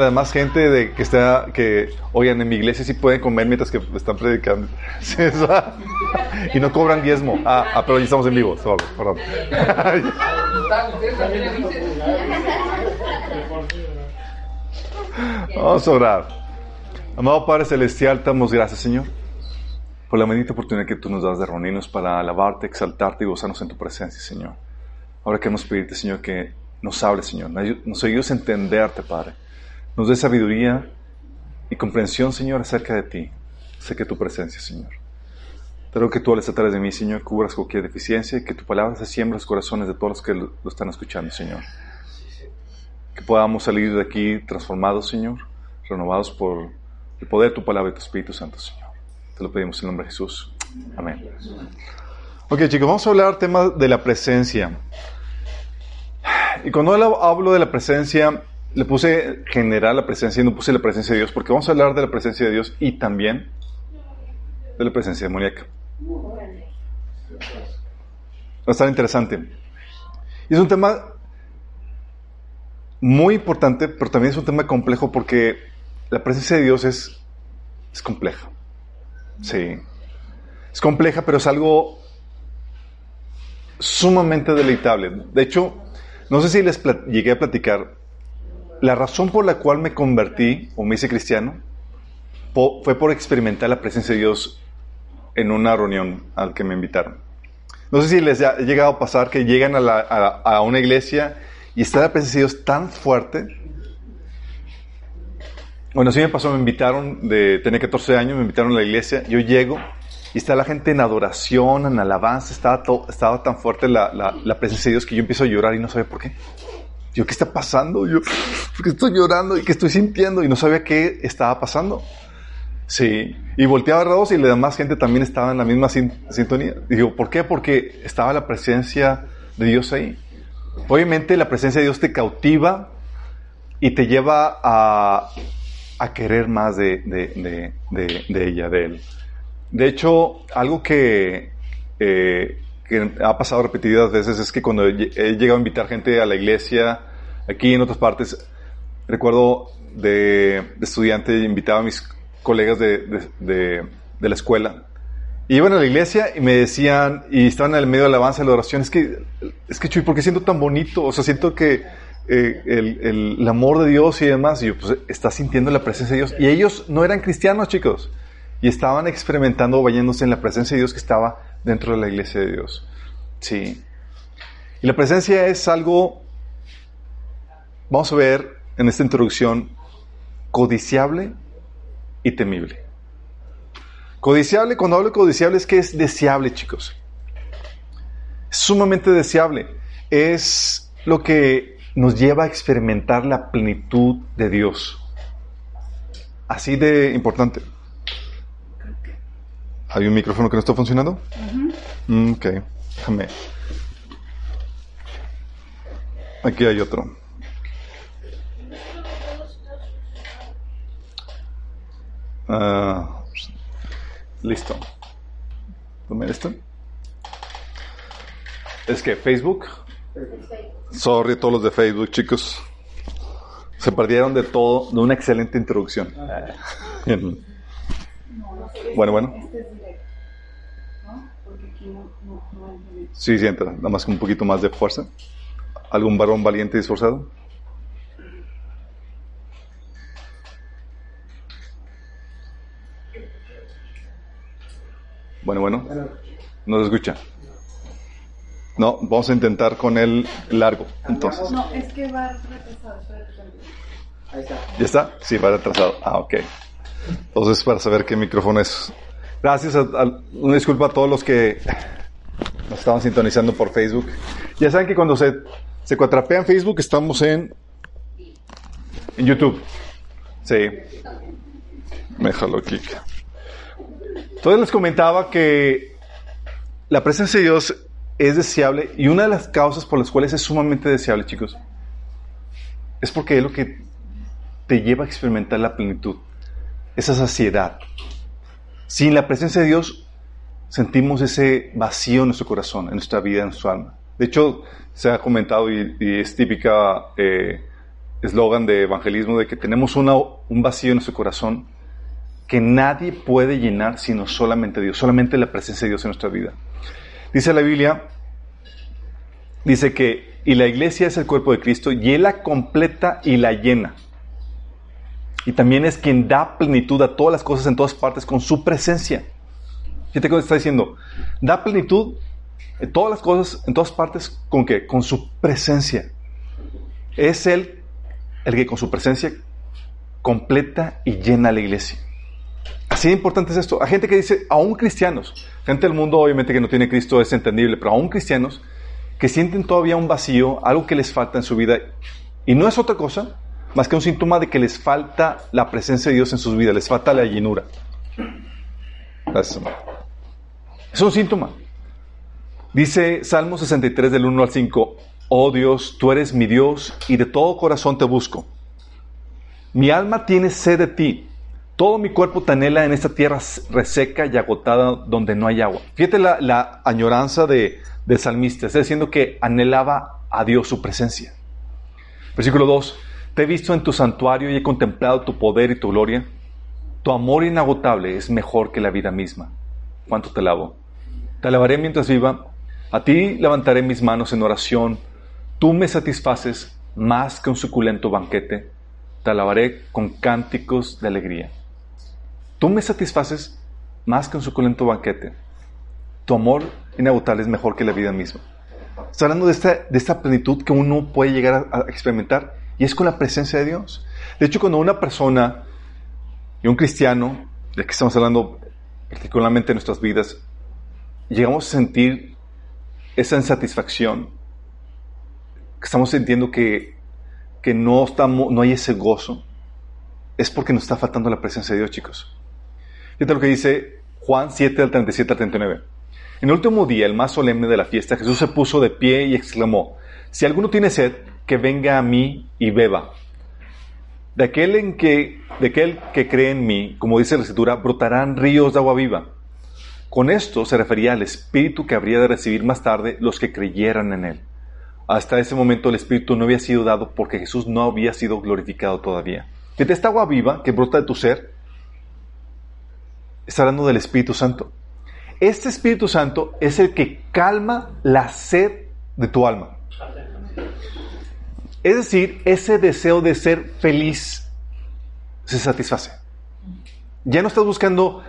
la demás gente de que está, que, oigan, en mi iglesia sí pueden comer mientras que están predicando. y no cobran diezmo. Ah, ah, pero ya estamos en vivo. Sorry, perdón. Vamos a orar. Amado Padre Celestial, damos gracias, Señor, por la bendita oportunidad que tú nos das de reunirnos para alabarte, exaltarte y gozarnos en tu presencia, Señor. Ahora queremos pedirte, Señor, que nos hables, Señor. Nos ayudes a entenderte, Padre. Nos dé sabiduría y comprensión, Señor, acerca de ti, acerca de tu presencia, Señor. Te ruego que tú hables a través de mí, Señor, cubras cualquier deficiencia y que tu palabra se siembre en los corazones de todos los que lo, están escuchando, Señor. Que podamos salir de aquí transformados, Señor, renovados por el poder de tu palabra y tu Espíritu Santo, Señor. Te lo pedimos en el nombre de Jesús. Amén. Ok, chicos, vamos a hablar tema de la presencia. Y cuando hablo de la presencia, le puse general la presencia y no puse la presencia de Dios, porque vamos a hablar de la presencia de Dios y también de la presencia demoníaca. Va a estar interesante. Y es un tema muy importante, pero también es un tema complejo porque la presencia de Dios es, es compleja. Sí. Es compleja, pero es algo sumamente deleitable. De hecho, no sé si les llegué a platicar, la razón por la cual me convertí o me hice cristiano fue por experimentar la presencia de Dios en una reunión al que me invitaron. No sé si les ha llegado a pasar que llegan a, una iglesia y está la presencia de Dios tan fuerte. Bueno, sí me pasó, me invitaron, tener 14 años, me invitaron a la iglesia, yo llego y está la gente en adoración, en alabanza, estaba, estaba tan fuerte la, la, presencia de Dios que yo empiezo a llorar y no sabía por qué. Yo, ¿qué está pasando? Yo, ¿por qué estoy llorando y qué estoy sintiendo? Y no sabía qué estaba pasando. Sí, y volteaba a Rados y la demás gente también estaba en la misma sintonía. Digo, ¿por qué? Porque estaba la presencia de Dios ahí. Obviamente la presencia de Dios te cautiva y te lleva a, a querer más de, de, de, ella, de Él. De hecho, algo que, eh, que, ha pasado repetidas veces es que cuando he llegado a invitar gente a la iglesia, aquí en otras partes, recuerdo de, estudiante, invitaba a mis colegas de, de, de, la escuela. Y iban a la iglesia y me decían, y estaban en el medio de la alabanza y la oración, es que, es que Chuy, ¿por qué siento tan bonito? O sea, siento que eh, el, el, el, amor de Dios y demás. Y yo, pues, está sintiendo la presencia de Dios. Y ellos no eran cristianos, chicos y estaban experimentando, bañándose en la presencia de Dios que estaba dentro de la iglesia de Dios. Sí. Y la presencia es algo, vamos a ver en esta introducción, codiciable y temible. Codiciable, cuando hablo de codiciable es que es deseable, chicos. Sumamente deseable. Es lo que nos lleva a experimentar la plenitud de Dios. Así de importante. ¿Hay un micrófono que no está funcionando? Mm, ok, déjame. Aquí hay otro. Uh, listo. ¿Tome esto? Es que Facebook. Sorry todos los de Facebook, chicos. Se perdieron de todo, de una excelente introducción. Bueno, bueno. Sí, sí, entra. Nada más con un poquito más de fuerza. ¿Algún varón valiente y esforzado? Bueno, bueno. No se escucha. No, vamos a intentar con el largo. Entonces. No, es que va retrasado. Ahí está. ¿Ya está? Sí, va retrasado. Ah, ok. Entonces, para saber qué micrófono es. Gracias. A, una disculpa a todos los que nos estaban sintonizando por Facebook. Ya saben que cuando se, se en Facebook, estamos en, en YouTube. Sí. Déjalo aquí. Entonces les comentaba que la presencia de Dios es deseable y una de las causas por las cuales es sumamente deseable, chicos, es porque es lo que te lleva a experimentar la plenitud esa saciedad. Sin la presencia de Dios sentimos ese vacío en nuestro corazón, en nuestra vida, en nuestra alma. De hecho, se ha comentado y, es típica eh, eslogan de evangelismo de que tenemos un vacío en nuestro corazón que nadie puede llenar sino solamente Dios, solamente la presencia de Dios en nuestra vida. Dice la Biblia, dice que, y la iglesia es el cuerpo de Cristo, y Él la completa y la llena. Y también es quien da plenitud a todas las cosas en todas partes con su presencia. Fíjate que está diciendo, da plenitud en todas las cosas, en todas partes, ¿con qué? Con su presencia. Es Él el que con su presencia completa y llena la iglesia. Así de importante es esto. Hay gente que dice, aún cristianos, gente del mundo obviamente que no tiene Cristo es entendible, pero aún cristianos que sienten todavía un vacío, algo que les falta en su vida, y no es otra cosa más que un síntoma de que les falta la presencia de Dios en sus vidas, les falta la llenura. Es un síntoma. Dice Salmo 63 del 1 al 5, Oh Dios, tú eres mi Dios y de todo corazón te busco. Mi alma tiene sed de ti. Todo mi cuerpo te anhela en esta tierra reseca y agotada donde no hay agua. Fíjate la, añoranza de, del salmista. Está diciendo que anhelaba a Dios su presencia. Versículo 2. He visto en tu santuario y he contemplado tu poder y tu gloria. Tu amor inagotable es mejor que la vida misma. ¿Cuánto te alabo? Te alabaré mientras viva. A ti levantaré mis manos en oración. Tú me satisfaces más que un suculento banquete. Te alabaré con cánticos de alegría. Tú me satisfaces más que un suculento banquete. Tu amor inagotable es mejor que la vida misma. Está hablando de esta, de esta plenitud que uno puede llegar a experimentar y es con la presencia de Dios. De hecho, cuando una persona y un cristiano, de que estamos hablando particularmente en nuestras vidas, llegamos a sentir esa insatisfacción, que estamos sintiendo que, que no, estamos, no hay ese gozo, es porque nos está faltando la presencia de Dios, chicos. Fíjate lo que dice Juan 7, al 37 al 39. En el último día, el más solemne de la fiesta, Jesús se puso de pie y exclamó, si alguno tiene sed, que venga a mí y beba. De aquel, en que, de aquel que cree en mí, como dice la escritura, brotarán ríos de agua viva. Con esto se refería al Espíritu que habría de recibir más tarde los que creyeran en Él. Hasta ese momento el Espíritu no había sido dado porque Jesús no había sido glorificado todavía. De esta agua viva que brota de tu ser, está hablando del Espíritu Santo. Este Espíritu Santo es el que calma la sed de tu alma. Es decir, ese deseo de ser feliz se satisface. Ya no estás buscando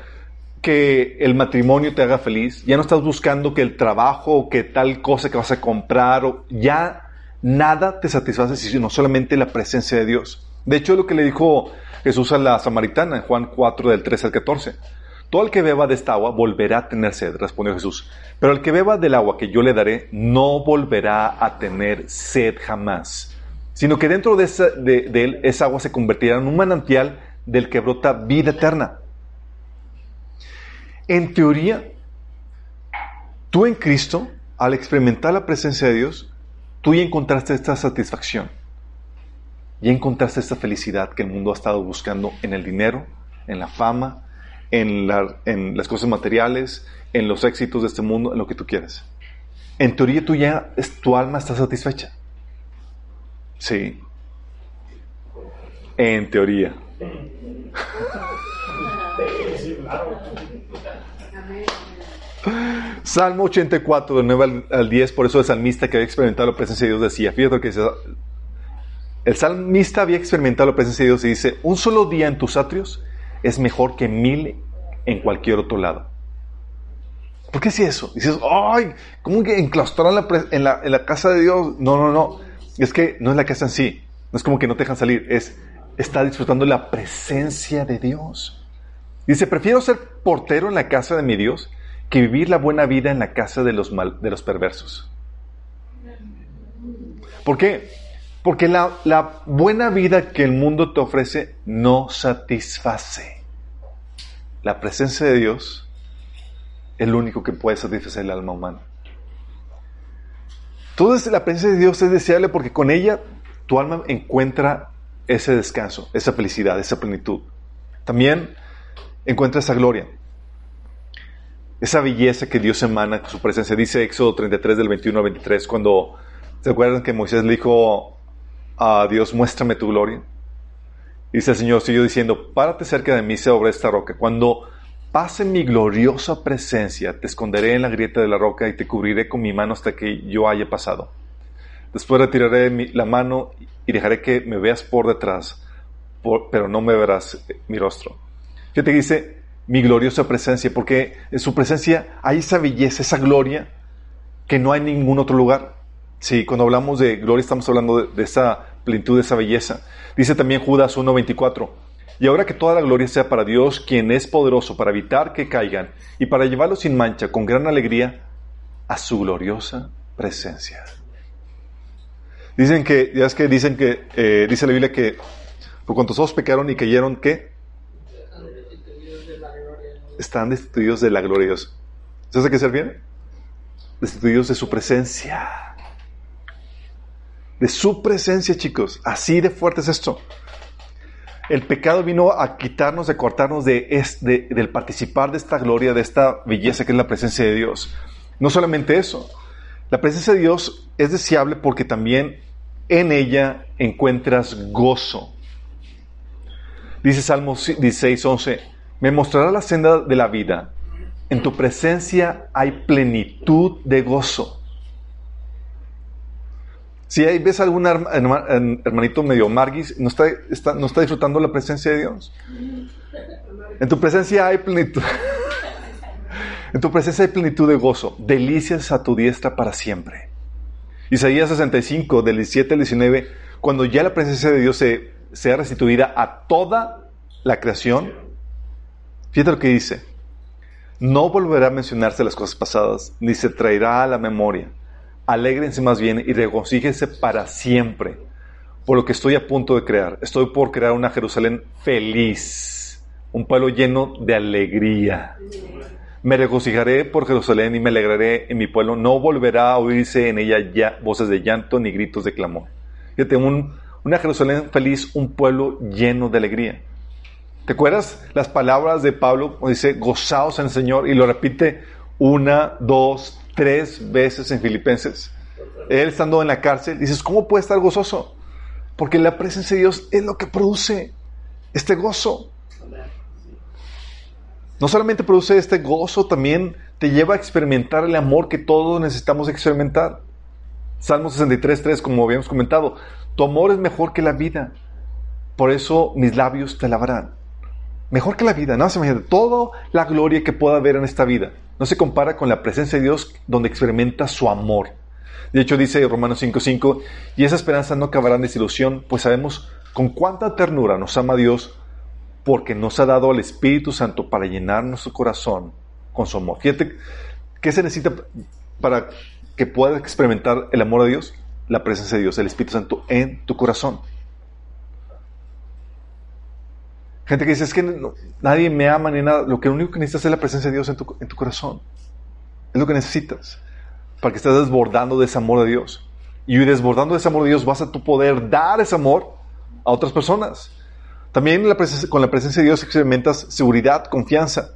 que el matrimonio te haga feliz, ya no estás buscando que el trabajo o que tal cosa que vas a comprar, o ya nada te satisface sino solamente la presencia de Dios. De hecho, lo que le dijo Jesús a la samaritana en Juan 4 del 13 al 14. Todo el que beba de esta agua volverá a tener sed, respondió Jesús. Pero el que beba del agua que yo le daré no volverá a tener sed jamás sino que dentro de, esa, él esa agua se convertirá en un manantial del que brota vida eterna. En teoría, tú en Cristo, al experimentar la presencia de Dios, tú ya encontraste esta satisfacción, ya encontraste esta felicidad que el mundo ha estado buscando en el dinero, en la fama, en, en las cosas materiales, en los éxitos de este mundo, en lo que tú quieras. En teoría, tú ya, tu alma está satisfecha. Sí. En teoría. Salmo 84, del 9 al 10, por eso el salmista que había experimentado la presencia de Dios decía, fíjate que el salmista había experimentado la presencia de Dios y dice, un solo día en tus atrios es mejor que mil en cualquier otro lado. ¿Por qué es eso? Dices, ay, ¿cómo que enclaustrar en la, en la casa de Dios? No, no, no. Es que no es la casa en sí, no es como que no te dejan salir, es estar disfrutando la presencia de Dios. Dice, prefiero ser portero en la casa de mi Dios que vivir la buena vida en la casa de los, mal, de los perversos. ¿Por qué? Porque la, la buena vida que el mundo te ofrece no satisface. La presencia de Dios es lo único que puede satisfacer el alma humana. Toda la presencia de Dios es deseable porque con ella tu alma encuentra ese descanso, esa felicidad, esa plenitud. También encuentra esa gloria, esa belleza que Dios emana con su presencia. Dice Éxodo 33 del 21 al 23 cuando se acuerdan que Moisés le dijo a Dios, muéstrame tu gloria. Dice el Señor, sigo diciendo, párate cerca de mí sobre esta roca. Cuando pase mi gloriosa presencia, te esconderé en la grieta de la roca y te cubriré con mi mano hasta que yo haya pasado. Después retiraré la mano y dejaré que me veas por detrás, pero no me verás mi rostro. ¿Qué te dice? Mi gloriosa presencia, porque en su presencia hay esa belleza, esa gloria que no hay en ningún otro lugar. Sí, cuando hablamos de gloria estamos hablando de, de esa plenitud, de esa belleza. Dice también Judas 1.24, y ahora que toda la gloria sea para Dios, quien es poderoso para evitar que caigan y para llevarlos sin mancha con gran alegría a su gloriosa presencia. Dicen que, ya es que dicen que, eh, dice la Biblia que por cuanto todos pecaron y cayeron, ¿qué? Están destituidos de la gloria de Dios. ¿Sabes a qué se refiere? Destituidos de su presencia. De su presencia, chicos. Así de fuerte es esto. El pecado vino a quitarnos, a cortarnos de, de, del participar de esta gloria, de esta belleza que es la presencia de Dios. No solamente eso, la presencia de Dios es deseable porque también en ella encuentras gozo. Dice Salmos 16, 11, me mostrará la senda de la vida. En tu presencia hay plenitud de gozo. Si ahí ves algún hermanito medio marguis, no está, no está disfrutando la presencia de Dios. En tu presencia hay plenitud. En tu presencia hay plenitud de gozo, delicias a tu diestra para siempre. Isaías 65, del 17 al 19, cuando ya la presencia de Dios se, sea restituida a toda la creación, fíjate lo que dice. No volverá a mencionarse las cosas pasadas, ni se traerá a la memoria. Alégrense más bien y regocíjense para siempre por lo que estoy a punto de crear. Estoy por crear una Jerusalén feliz, un pueblo lleno de alegría. Me regocijaré por Jerusalén y me alegraré en mi pueblo. No volverá a oírse en ella ya voces de llanto ni gritos de clamor. Fíjate, un, una Jerusalén feliz, un pueblo lleno de alegría. ¿Te acuerdas las palabras de Pablo? Dice, gozaos en el Señor y lo repite una, dos, tres veces en Filipenses. Él estando en la cárcel, dices, ¿cómo puede estar gozoso? Porque la presencia de Dios es lo que produce este gozo. No solamente produce este gozo, también te lleva a experimentar el amor que todos necesitamos experimentar. Salmo 63.3, como habíamos comentado, tu amor es mejor que la vida, por eso mis labios te alabarán. Mejor que la vida, no se imagina, toda la gloria que pueda haber en esta vida no se compara con la presencia de Dios donde experimenta su amor. De hecho, dice Romanos 5.5, y esa esperanza no acabará en desilusión, pues sabemos con cuánta ternura nos ama Dios porque nos ha dado al Espíritu Santo para llenar nuestro corazón con su amor. Fíjate, ¿qué se necesita para que puedas experimentar el amor de Dios? La presencia de Dios, el Espíritu Santo en tu corazón. Gente que dice, es que nadie me ama ni nada. Lo que único que necesitas es la presencia de Dios en tu, corazón. Es lo que necesitas para que estés desbordando de ese amor de Dios. Y desbordando de ese amor de Dios vas a tu poder dar ese amor a otras personas. También con la presencia de Dios experimentas seguridad, confianza.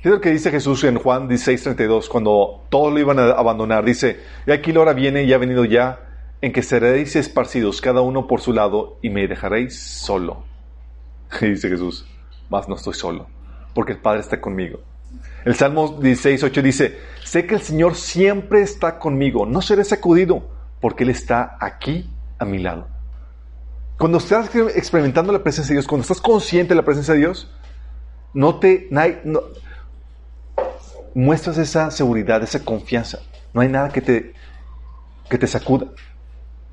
¿Qué es lo que dice Jesús en Juan 16:32 cuando todos lo iban a abandonar? Dice, y aquí la hora viene y ha venido ya en que seréis esparcidos cada uno por su lado y me dejaréis solo. Dice Jesús, más no estoy solo, porque el Padre está conmigo. El Salmo 16:8 dice, sé que el Señor siempre está conmigo, no seré sacudido, porque Él está aquí a mi lado. Cuando estás experimentando la presencia de Dios, cuando estás consciente de la presencia de Dios, no te muestras esa seguridad, esa confianza. No hay nada que te, que te sacuda.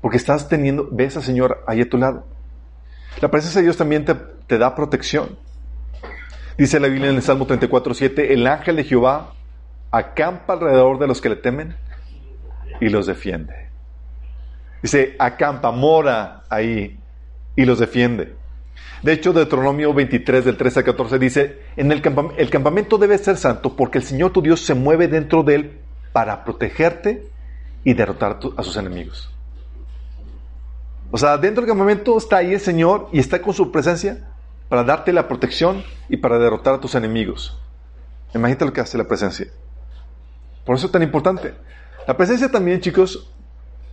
Porque estás teniendo, ves al Señor ahí a tu lado. La presencia de Dios también te, da protección. Dice la Biblia en el Salmo 34, 7, el ángel de Jehová acampa alrededor de los que le temen y los defiende. Dice, acampa, mora ahí y los defiende. De hecho, Deuteronomio 23 del 13 al 14 dice, en el, campamento, el campamento debe ser santo porque el Señor tu Dios se mueve dentro de él para protegerte y derrotar a sus enemigos. O sea, dentro del campamento está ahí el Señor y está con su presencia para darte la protección y para derrotar a tus enemigos. Imagínate lo que hace la presencia. Por eso es tan importante. La presencia también, chicos,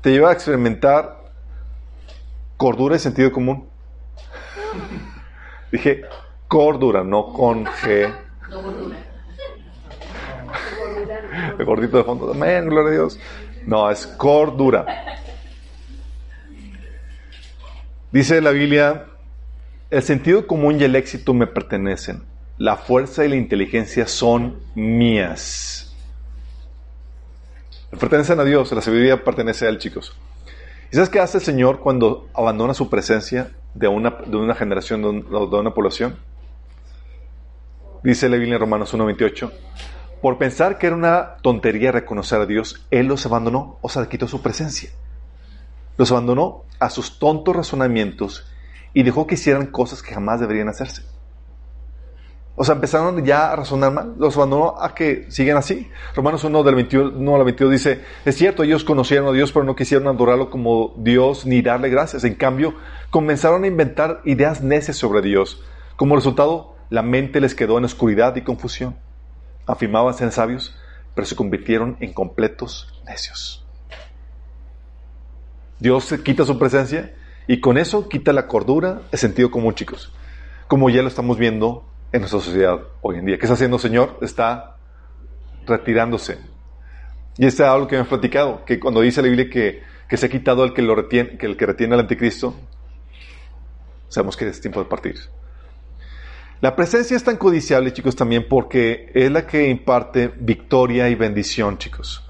te lleva a experimentar cordura y sentido común. Dije cordura, no con G. El gordito de fondo. Amén, gloria a Dios. No, es cordura. Dice la Biblia, el sentido común y el éxito me pertenecen. La fuerza y la inteligencia son mías. Pertenecen a Dios, la sabiduría pertenece a Él, chicos. ¿Y sabes qué hace el Señor cuando abandona su presencia de una, de una generación, de, de una población? Dice la Biblia en Romanos 1.28, por pensar que era una tontería reconocer a Dios, Él los abandonó, o sea, quitó su presencia. Los abandonó a sus tontos razonamientos y dejó que hicieran cosas que jamás deberían hacerse. O sea, empezaron ya a razonar mal, los abandonó a que sigan así. Romanos 1 del 21 al 22 dice, es cierto, ellos conocieron a Dios, pero no quisieron adorarlo como Dios ni darle gracias. En cambio, comenzaron a inventar ideas necias sobre Dios. Como resultado, la mente les quedó en oscuridad y confusión. Afirmaban ser sabios, pero se convirtieron en completos necios. Dios quita su presencia y con eso quita la cordura, el sentido común, chicos. Como ya lo estamos viendo en nuestra sociedad hoy en día. ¿Qué está haciendo el Señor? Está retirándose. Y este es algo que me han platicado, que cuando dice la Biblia que, que se ha quitado el que, lo retiene, que el que retiene al anticristo, sabemos que es tiempo de partir. La presencia es tan codiciable, chicos, también porque es la que imparte victoria y bendición, chicos.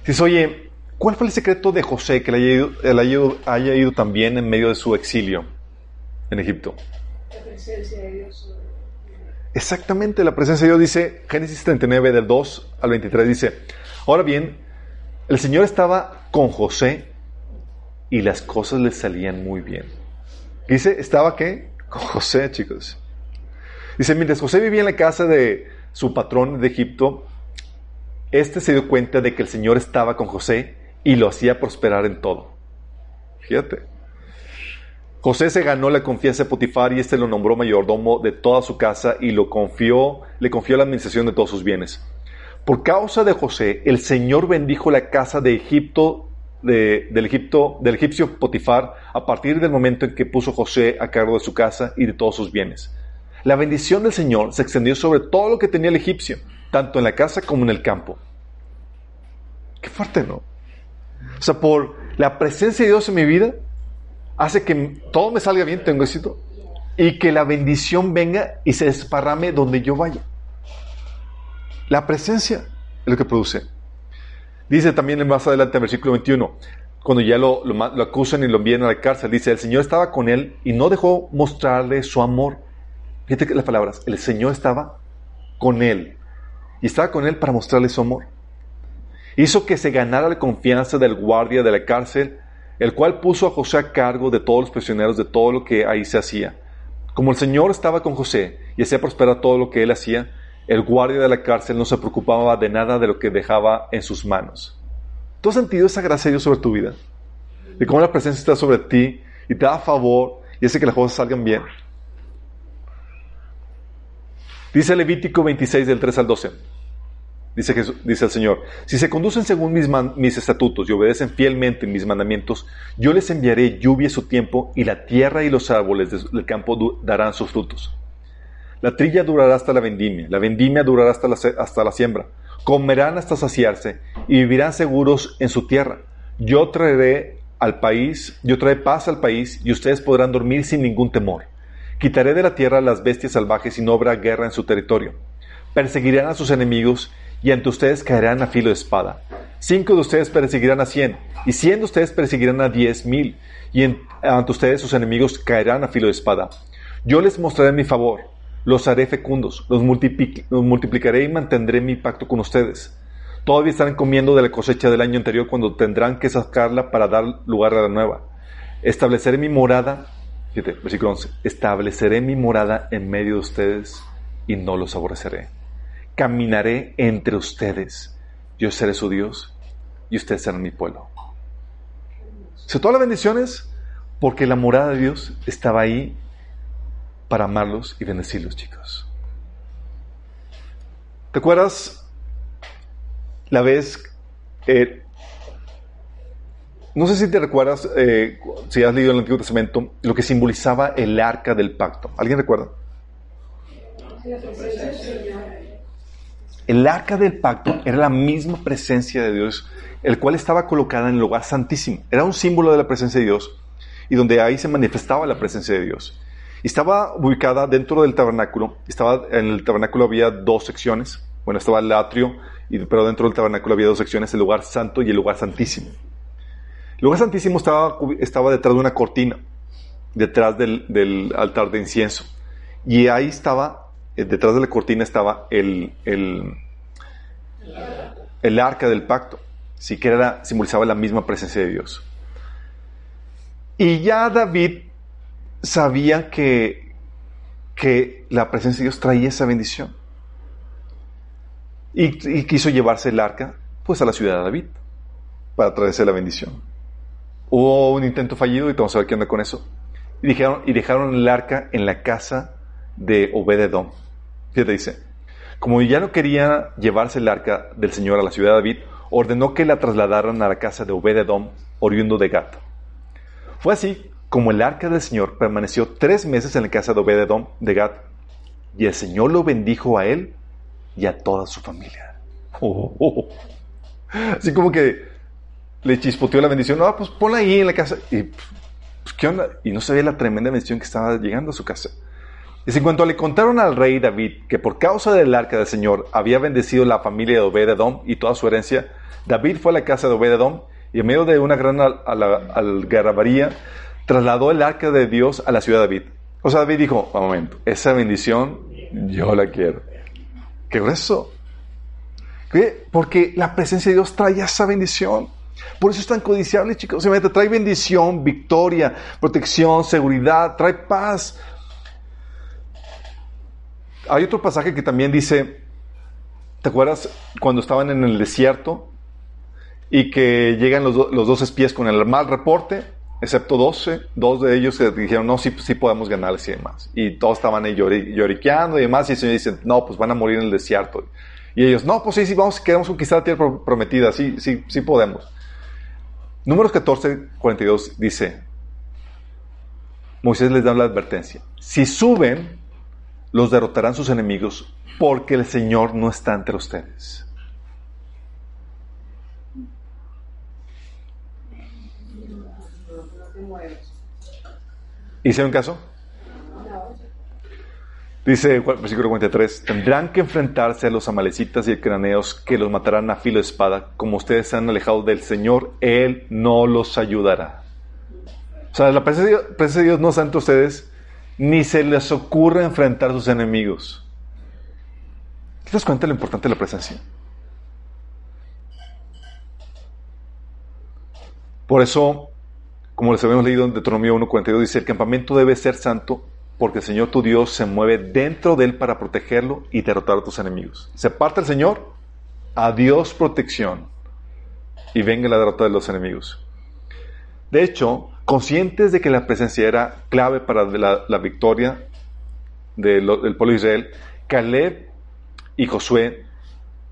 Dices, oye, ¿cuál fue el secreto de José que le haya ido, haya ido, haya ido también en medio de su exilio en Egipto? La presencia de Dios. Exactamente, la presencia de Dios dice, Génesis 39, del 2 al 23, dice, ahora bien, el Señor estaba con José y las cosas le salían muy bien. Dice, ¿estaba qué? Con José, chicos. Dice, mientras José vivía en la casa de su patrón de Egipto, este se dio cuenta de que el Señor estaba con José y lo hacía prosperar en todo. Fíjate. José se ganó la confianza de Potifar y este lo nombró mayordomo de toda su casa y lo confió, le confió la administración de todos sus bienes. Por causa de José, el Señor bendijo la casa de Egipto, de, del, Egipto, del egipcio Potifar a partir del momento en que puso José a cargo de su casa y de todos sus bienes. La bendición del Señor se extendió sobre todo lo que tenía el egipcio, tanto en la casa como en el campo. Qué fuerte, ¿no? O sea, por la presencia de Dios en mi vida, hace que todo me salga bien, tengo éxito, y que la bendición venga y se desparrame donde yo vaya. La presencia es lo que produce. Dice también más adelante en versículo 21, cuando ya lo, acusan y lo envían a la cárcel, dice, el Señor estaba con él y no dejó mostrarle su amor. Fíjate las palabras, el Señor estaba con él y estaba con él para mostrarle su amor. Hizo que se ganara la confianza del guardia de la cárcel, el cual puso a José a cargo de todos los prisioneros, de todo lo que ahí se hacía. Como el Señor estaba con José y hacía prosperar todo lo que él hacía, el guardia de la cárcel no se preocupaba de nada de lo que dejaba en sus manos. ¿Tú has sentido esa gracia de Dios sobre tu vida? De cómo la presencia está sobre ti y te da favor y hace que las cosas salgan bien. Dice Levítico 26 del 3 al 12. Dice, dice el Señor, si se conducen según mis, mis, estatutos y obedecen fielmente mis mandamientos, yo les enviaré lluvia a su tiempo y la tierra y los árboles del campo darán sus frutos. La trilla durará hasta la vendimia, la vendimia durará hasta la, hasta la siembra. Comerán hasta saciarse y vivirán seguros en su tierra. Yo traeré al país, yo traeré paz al país y ustedes podrán dormir sin ningún temor. Quitaré de la tierra las bestias salvajes y no habrá guerra en su territorio. Perseguirán a sus enemigos y ante ustedes caerán a filo de espada. Cinco de ustedes perseguirán a cien, y cien de ustedes perseguirán a diez mil, y ante ustedes sus enemigos caerán a filo de espada. Yo les mostraré mi favor, los haré fecundos, los multiplicaré y mantendré mi pacto con ustedes. Todavía estarán comiendo de la cosecha del año anterior cuando tendrán que sacarla para dar lugar a la nueva. Estableceré mi morada, fíjate, versículo 11, estableceré mi morada en medio de ustedes y no los aborreceré caminaré entre ustedes. Yo seré su Dios y ustedes serán mi pueblo. Se todas las bendiciones porque la morada de Dios estaba ahí para amarlos y bendecirlos, chicos. ¿Te acuerdas la vez eh, no sé si te recuerdas, eh, si has leído el Antiguo Testamento, lo que simbolizaba el arca del pacto. ¿Alguien recuerda? El arca del pacto era la misma presencia de Dios, el cual estaba colocada en el lugar santísimo. Era un símbolo de la presencia de Dios y donde ahí se manifestaba la presencia de Dios. Estaba ubicada dentro del tabernáculo. Estaba, en el tabernáculo había dos secciones. Bueno, estaba el atrio, y, pero dentro del tabernáculo había dos secciones, el lugar santo y el lugar santísimo. El lugar santísimo estaba, estaba detrás de una cortina, detrás del, del altar de incienso. Y ahí estaba, detrás de la cortina estaba el, el, arca del pacto. Sí que era, simbolizaba la misma presencia de Dios. Y ya David sabía que, que la presencia de Dios traía esa bendición. Y, quiso llevarse el arca pues a la ciudad de David para traerse la bendición. Hubo un intento fallido y vamos a ver qué onda con eso. Y dejaron, y dejaron el arca en la casa de Obededom. Fíjate, dice, como ya no quería llevarse el arca del Señor a la ciudad de David, ordenó que la trasladaran a la casa de Obededom, oriundo de Gat. Fue así como el arca del Señor permaneció tres meses en la casa de Obededom de Gat, y el Señor lo bendijo a él y a toda su familia. Oh, oh, oh. Así como que le chispoteó la bendición. No, pues ponla ahí en la casa. Y, pues, ¿qué onda? Y no sabía la tremenda bendición que estaba llegando a su casa. En cuanto le contaron al rey David que por causa del arca del Señor había bendecido la familia de Obededom y toda su herencia, David fue a la casa de Obededom y en medio de una gran al- al- algarabía trasladó el arca de Dios a la ciudad de David. O sea, David dijo, un momento, esa bendición yo la quiero. ¿Qué grueso? ¿Qué? Porque la presencia de Dios trae esa bendición. Por eso es tan codiciable, chicos. Se mete, trae bendición, victoria, protección, seguridad, trae paz. Hay otro pasaje que también dice, ¿te acuerdas cuando estaban en el desierto y que llegan los, los dos espías con el mal reporte? Excepto 12, dos de ellos que dijeron, no, sí, sí podemos ganarles y demás. Y todos estaban ahí llori- lloriqueando y demás, y el Señor dice, no, pues van a morir en el desierto. Y ellos, no, pues sí, sí, vamos, queremos conquistar la tierra pro- prometida, sí, sí, sí podemos. Números 14, 42 dice, Moisés les da la advertencia, si suben, los derrotarán sus enemigos, porque el Señor no está entre ustedes. ¿Hicieron caso? Dice versículo 43, tendrán que enfrentarse a los amalecitas y cananeos que los matarán a filo de espada, como ustedes se han alejado del Señor, Él no los ayudará. O sea, la presencia de Dios no está entre ustedes, ni se les ocurre enfrentar a sus enemigos. ¿Te das cuenta lo importante de la presencia? Por eso, como les habíamos leído en Deuteronomio 1.42, dice, el campamento debe ser santo porque el Señor tu Dios se mueve dentro de él para protegerlo y derrotar a tus enemigos. Se parte el Señor, adiós protección y venga la derrota de los enemigos. De hecho, conscientes de que la presencia era clave para la, la victoria de del pueblo de Israel, Caleb y Josué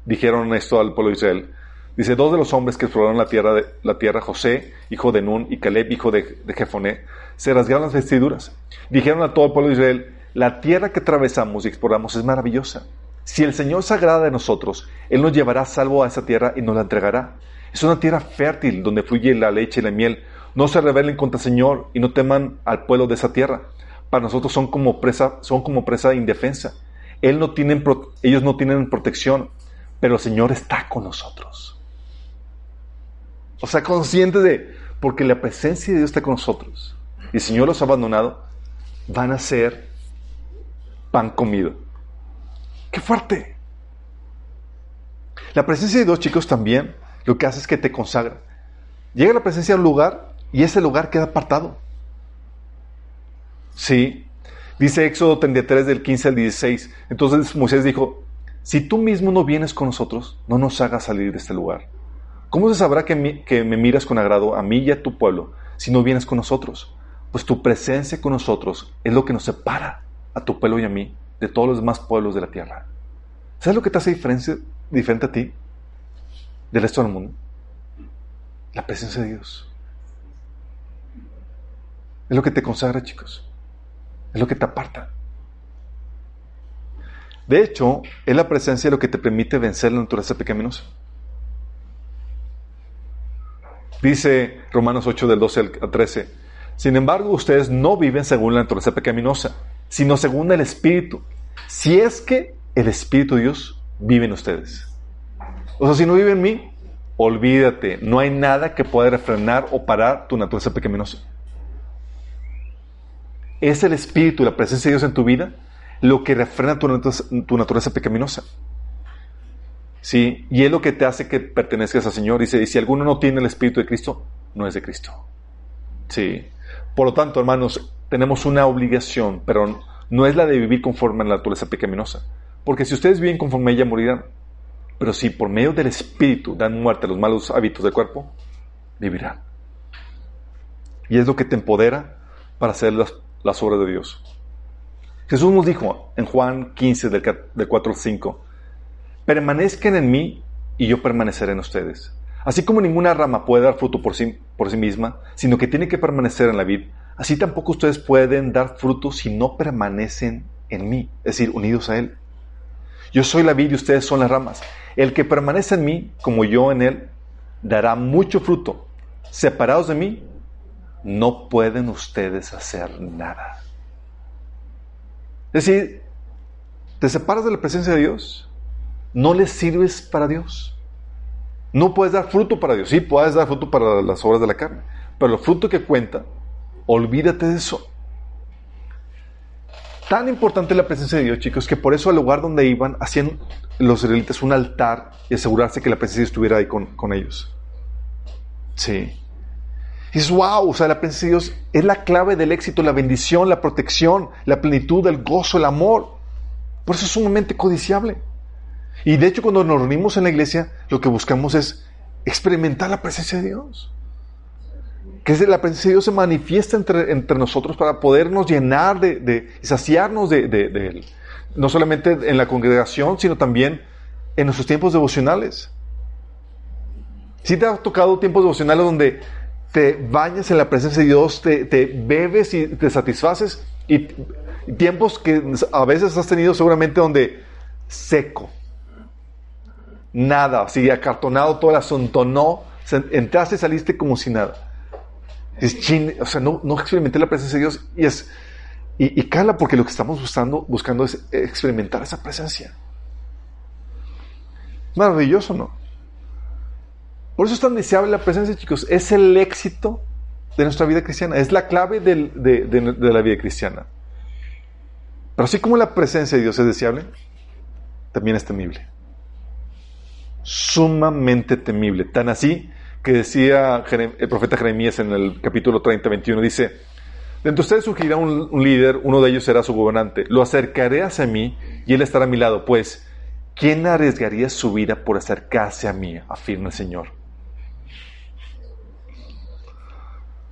dijeron esto al pueblo de Israel. Dice, dos de los hombres que exploraron la tierra, de, la tierra José, hijo de Nun, y Caleb, hijo de, de Jefoné, se rasgaron las vestiduras. Dijeron a todo el pueblo de Israel, la tierra que atravesamos y exploramos es maravillosa. Si el Señor se agrada de nosotros, Él nos llevará salvo a esa tierra y nos la entregará. Es una tierra fértil donde fluye la leche y la miel. No se rebelen contra el Señor y no teman al pueblo de esa tierra. Para nosotros son como presa, son como presa indefensa. Ellos no tienen protección, pero el Señor está con nosotros. O sea, conscientes de, porque la presencia de Dios está con nosotros y el Señor los ha abandonado, van a ser pan comido. ¡Qué fuerte! La presencia de Dios, chicos, también lo que hace es que te consagra. Llega la presencia a un lugar y ese lugar queda apartado. Sí. Dice Éxodo 33 del 15 al 16. Entonces Moisés dijo, si tú mismo no vienes con nosotros, no nos hagas salir de este lugar. ¿Cómo se sabrá que, me miras con agrado a mí y a tu pueblo si no vienes con nosotros? Pues tu presencia con nosotros es lo que nos separa a tu pueblo y a mí de todos los demás pueblos de la tierra. ¿Sabes lo que te hace diferente a ti del resto del mundo? La presencia de Dios. Es lo que te consagra, chicos. Es lo que te aparta. De hecho, es la presencia lo que te permite vencer la naturaleza pecaminosa. Dice Romanos 8 del 12 al 13. Sin embargo, ustedes no viven según la naturaleza pecaminosa, sino según el Espíritu. Si es que el Espíritu de Dios vive en ustedes. O sea, si no vive en mí, olvídate, no hay nada que pueda refrenar o parar tu naturaleza pecaminosa. Es el Espíritu, la presencia de Dios en tu vida, lo que refrena tu naturaleza, tu naturaleza pecaminosa. ¿Sí? Y es lo que te hace que pertenezcas al Señor. Dice, y si alguno no tiene el Espíritu de Cristo, no es de Cristo. Sí. Por lo tanto, hermanos, tenemos una obligación, pero no es la de vivir conforme a la naturaleza pecaminosa. Porque si ustedes viven conforme a ella, morirán. Pero si por medio del Espíritu dan muerte a los malos hábitos del cuerpo, vivirán. Y es lo que te empodera para hacer las, las obras de Dios. Jesús nos dijo en Juan 15, del, 4 al 5, permanezcan en mí y yo permaneceré en ustedes. Así como ninguna rama puede dar fruto por sí, por sí misma, sino que tiene que permanecer en la vid, así tampoco ustedes pueden dar fruto si no permanecen en mí, es decir, unidos a Él. Yo soy la vid y ustedes son las ramas. El que permanece en mí, como yo en Él, dará mucho fruto. Separados de mí, no pueden ustedes hacer nada. Es decir, te separas de la presencia de Dios, no le sirves para Dios. No puedes dar fruto para Dios. Sí, puedes dar fruto para las obras de la carne. Pero el fruto que cuenta, olvídate de eso. Tan importante la presencia de Dios, chicos, que por eso al lugar donde iban, hacían los israelitas un altar y asegurarse que la presencia estuviera ahí con, con ellos. Sí. Y dices, wow, o sea, la presencia de Dios es la clave del éxito, la bendición, la protección, la plenitud, el gozo, el amor. Por eso es sumamente codiciable. Y de hecho, cuando nos reunimos en la iglesia, lo que buscamos es experimentar la presencia de Dios. Que la presencia de Dios se manifiesta entre, entre nosotros para podernos llenar de, de y saciarnos de, de, de Él. No solamente en la congregación, sino también en nuestros tiempos devocionales. Si te ha tocado tiempos devocionales donde te bañas en la presencia de Dios, te, bebes y te satisfaces, y, tiempos que a veces has tenido seguramente donde seco, nada, así acartonado, todo el asunto, no, entraste y saliste como si nada. Es chin, o sea, no, no experimenté la presencia de Dios y es, y, cala porque lo que estamos buscando es experimentar esa presencia. Maravilloso, ¿no? Por eso es tan deseable la presencia, chicos. Es el éxito de nuestra vida cristiana. Es la clave de, la vida cristiana. Pero así como la presencia de Dios es deseable, también es temible sumamente temible. Tan así que decía el profeta Jeremías en el capítulo 30, 21, dice, de ustedes surgirá un, un, líder, uno de ellos será su gobernante. Lo acercaré hacia mí y él estará a mi lado. Pues, ¿quién arriesgaría su vida por acercarse a mí? Afirma el Señor.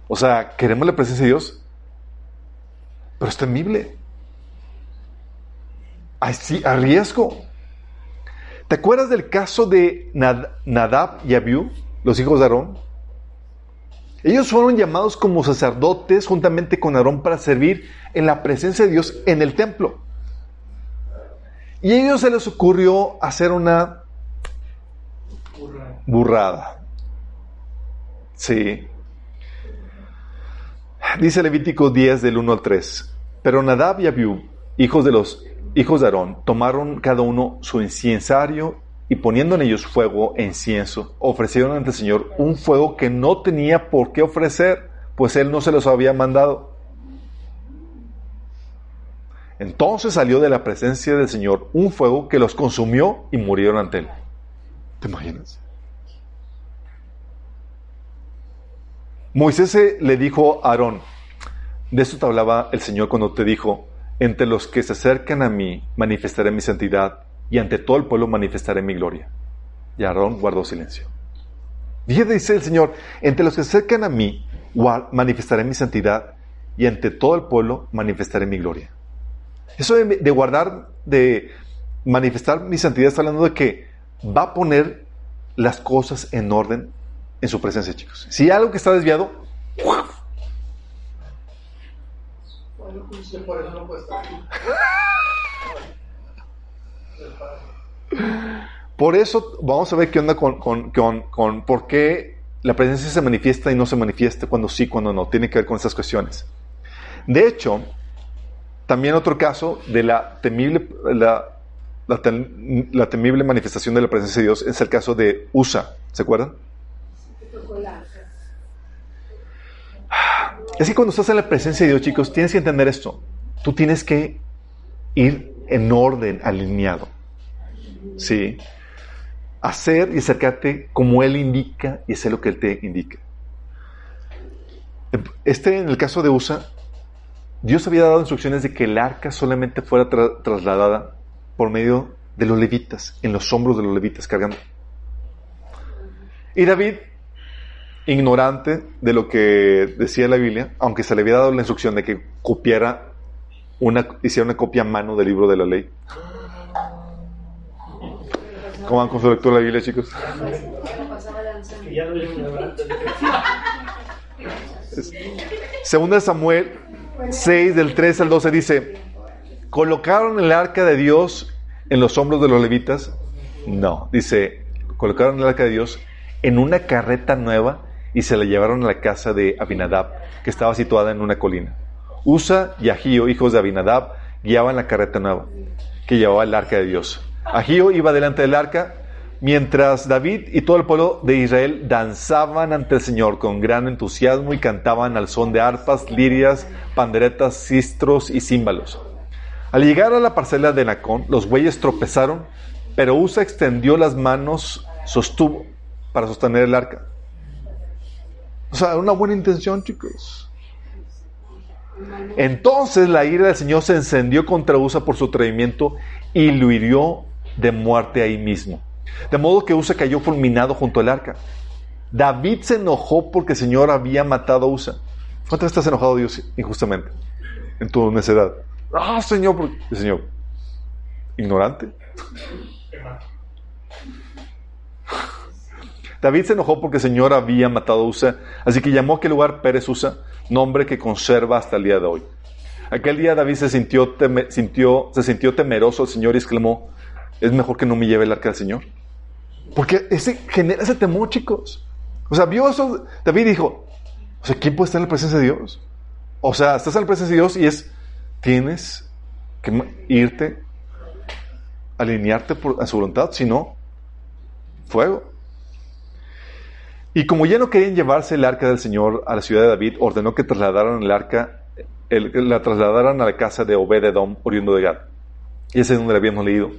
O sea, queremos la presencia de Dios, pero es temible. Ay, sí, a riesgo. ¿Te acuerdas del caso de Nadab y Abiú, los hijos de Aarón? Ellos fueron llamados como sacerdotes juntamente con Aarón para servir en la presencia de Dios en el templo. Y a ellos se les ocurrió hacer una burrada. Sí. Dice Levítico 10 del 1 al 3. Pero Nadab y Abiú, hijos de los hijos de Aarón tomaron cada uno su inciensario y poniendo en ellos fuego e incienso, ofrecieron ante el Señor un fuego que no tenía por qué ofrecer, pues Él no se los había mandado. Entonces salió de la presencia del Señor un fuego que los consumió y murieron ante Él. ¿Te imaginas? Moisés le dijo a Aarón, de esto te hablaba el Señor cuando te dijo, entre los que se acercan a mí manifestaré mi santidad y ante todo el pueblo manifestaré mi gloria. Y Aarón guardó silencio. dice el Señor, entre los que se acercan a mí manifestaré mi santidad y ante todo el pueblo manifestaré mi gloria. Eso de, de guardar, de manifestar mi santidad está hablando de que va a poner las cosas en orden en su presencia, chicos. Si hay algo que está desviado, Por eso vamos a ver qué onda con, con, con, con por qué la presencia se manifiesta y no se manifiesta, cuando sí, cuando no. Tiene que ver con esas cuestiones. De hecho, también otro caso de la temible, la, la temible manifestación de la presencia de Dios es el caso de Usa. ¿Se acuerdan? Es que cuando estás en la presencia de Dios, chicos, tienes que entender esto. Tú tienes que ir en orden, alineado. ¿Sí? Hacer y acercarte como Él indica y hacer lo que Él te indica. Este, en el caso de Usa, Dios había dado instrucciones de que el arca solamente fuera tra- trasladada por medio de los levitas, en los hombros de los levitas cargando. Y David, ignorante de lo que decía la Biblia, aunque se le había dado la instrucción de que copiara una, hiciera una copia a mano del libro de la ley. ¿Cómo van con su lectura de la Biblia, chicos? Segunda Samuel 6, del 3 al 12 dice, ¿colocaron el arca de Dios en los hombros de los levitas? No, dice, colocaron el arca de Dios en una carreta nueva y se la llevaron a la casa de Abinadab, que estaba situada en una colina. Usa y Agío, hijos de Abinadab, guiaban la carreta nueva, que llevaba el arca de Dios. Agío iba delante del arca, mientras David y todo el pueblo de Israel danzaban ante el Señor con gran entusiasmo y cantaban al son de arpas, lirias, panderetas, sistros y címbalos. Al llegar a la parcela de Nacón, los bueyes tropezaron, pero Usa extendió las manos, sostuvo para sostener el arca. O sea, una buena intención, chicos. Entonces la ira del Señor se encendió contra Usa por su atrevimiento y lo hirió de muerte ahí mismo. De modo que Usa cayó fulminado junto al arca. David se enojó porque el Señor había matado a Usa. ¿Cuántas estás enojado Dios injustamente? En tu necedad. Ah, Señor, por- el Señor. Ignorante. David se enojó porque el Señor había matado a Usa, así que llamó a aquel lugar Pérez Usa, nombre que conserva hasta el día de hoy. Aquel día David se sintió, se sintió temeroso al Señor y exclamó, es mejor que no me lleve el arca del Señor. Porque ese genera ese temor, chicos. O sea, vio eso, David dijo, o sea, ¿quién puede estar en la presencia de Dios? O sea, estás en la presencia de Dios y es, tienes que irte, alinearte por, a su voluntad, si no, fuego. Y como ya no querían llevarse el arca del Señor a la ciudad de David, ordenó que trasladaran el arca, la trasladaran a la casa de Obed-Edom, oriundo de Gad. Y ese es donde lo habíamos leído.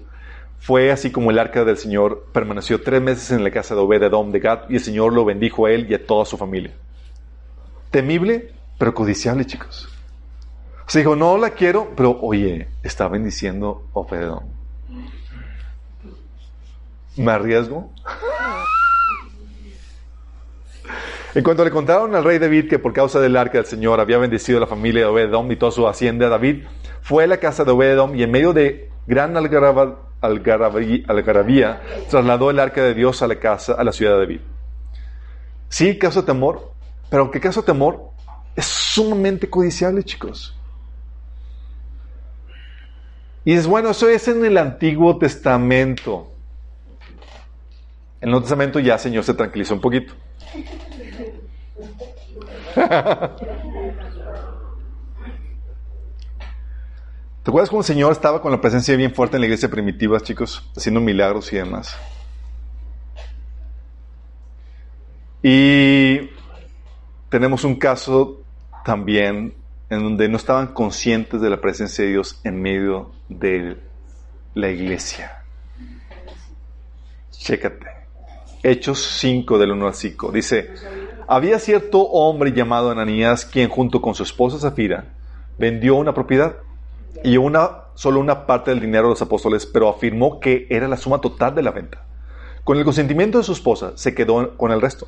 Fue así como el arca del Señor permaneció tres meses en la casa de Obed-Edom de Gad, y el Señor lo bendijo a él y a toda su familia. Temible, pero codiciable, chicos. O sea, dijo, no la quiero, pero oye, está bendiciendo Obed-Edom. ¿Me arriesgo? En cuanto le contaron al rey David que por causa del arca del Señor había bendecido a la familia de Obededom y toda su hacienda, David fue a la casa de Obededom y en medio de gran algarabía trasladó el arca de Dios a la casa, a la ciudad de David. Sí, causa temor, pero aunque causa temor, es sumamente codiciable, chicos. Y es bueno, eso es en el Antiguo Testamento. En el Nuevo Testamento ya el Señor se tranquilizó un poquito. ¿Te acuerdas cómo el Señor estaba con la presencia bien fuerte en la iglesia primitiva, chicos? Haciendo milagros y demás. Y tenemos un caso también en donde no estaban conscientes de la presencia de Dios en medio de la iglesia. Chécate. Hechos 5 del 1 al 5. Dice, había cierto hombre llamado Ananías quien junto con su esposa Zafira vendió una propiedad y una, solo una parte del dinero a los apóstoles, pero afirmó que era la suma total de la venta. Con el consentimiento de su esposa se quedó con el resto.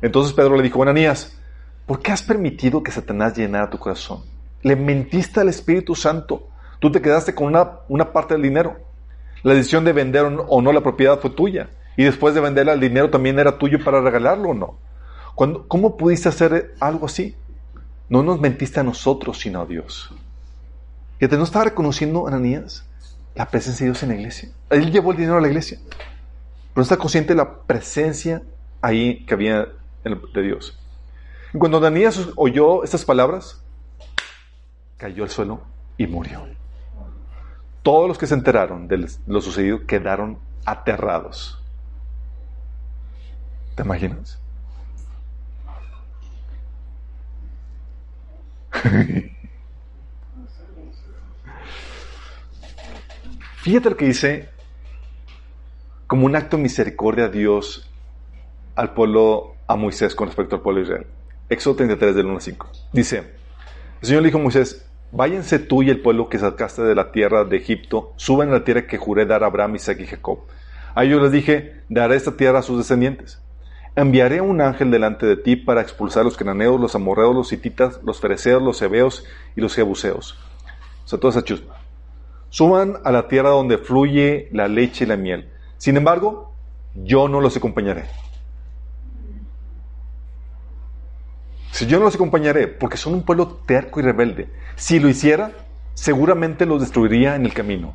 Entonces Pedro le dijo, Ananías, ¿por qué has permitido que Satanás llenara tu corazón? Le mentiste al Espíritu Santo. Tú te quedaste con una, una parte del dinero. La decisión de vender o no la propiedad fue tuya. Y después de venderla, el dinero también era tuyo para regalarlo o no. ¿Cómo pudiste hacer algo así? No nos mentiste a nosotros, sino a Dios. Fíjate, no estaba reconociendo Ananías la presencia de Dios en la iglesia. Él llevó el dinero a la iglesia, pero no está consciente de la presencia ahí que había de Dios. Y cuando Ananías oyó estas palabras, cayó al suelo y murió. Todos los que se enteraron de lo sucedido quedaron aterrados. ¿Te imaginas? Fíjate lo que dice como un acto de misericordia a Dios al pueblo, a Moisés con respecto al pueblo de Israel. Éxodo 33 del 1 al 5. Dice, el Señor le dijo a Moisés, váyanse tú y el pueblo que sacaste de la tierra de Egipto, suban a la tierra que juré dar a Abraham, Isaac y Jacob. A ellos les dije, daré esta tierra a sus descendientes. Enviaré un ángel delante de ti para expulsar los cananeos, los amorreos, los hititas, los fereceos, los hebeos y los jebuseos. O sea, toda esa chusma suban a la tierra donde fluye la leche y la miel. Sin embargo, yo no los acompañaré. Si yo no los acompañaré, porque son un pueblo terco y rebelde. Si lo hiciera, seguramente los destruiría en el camino.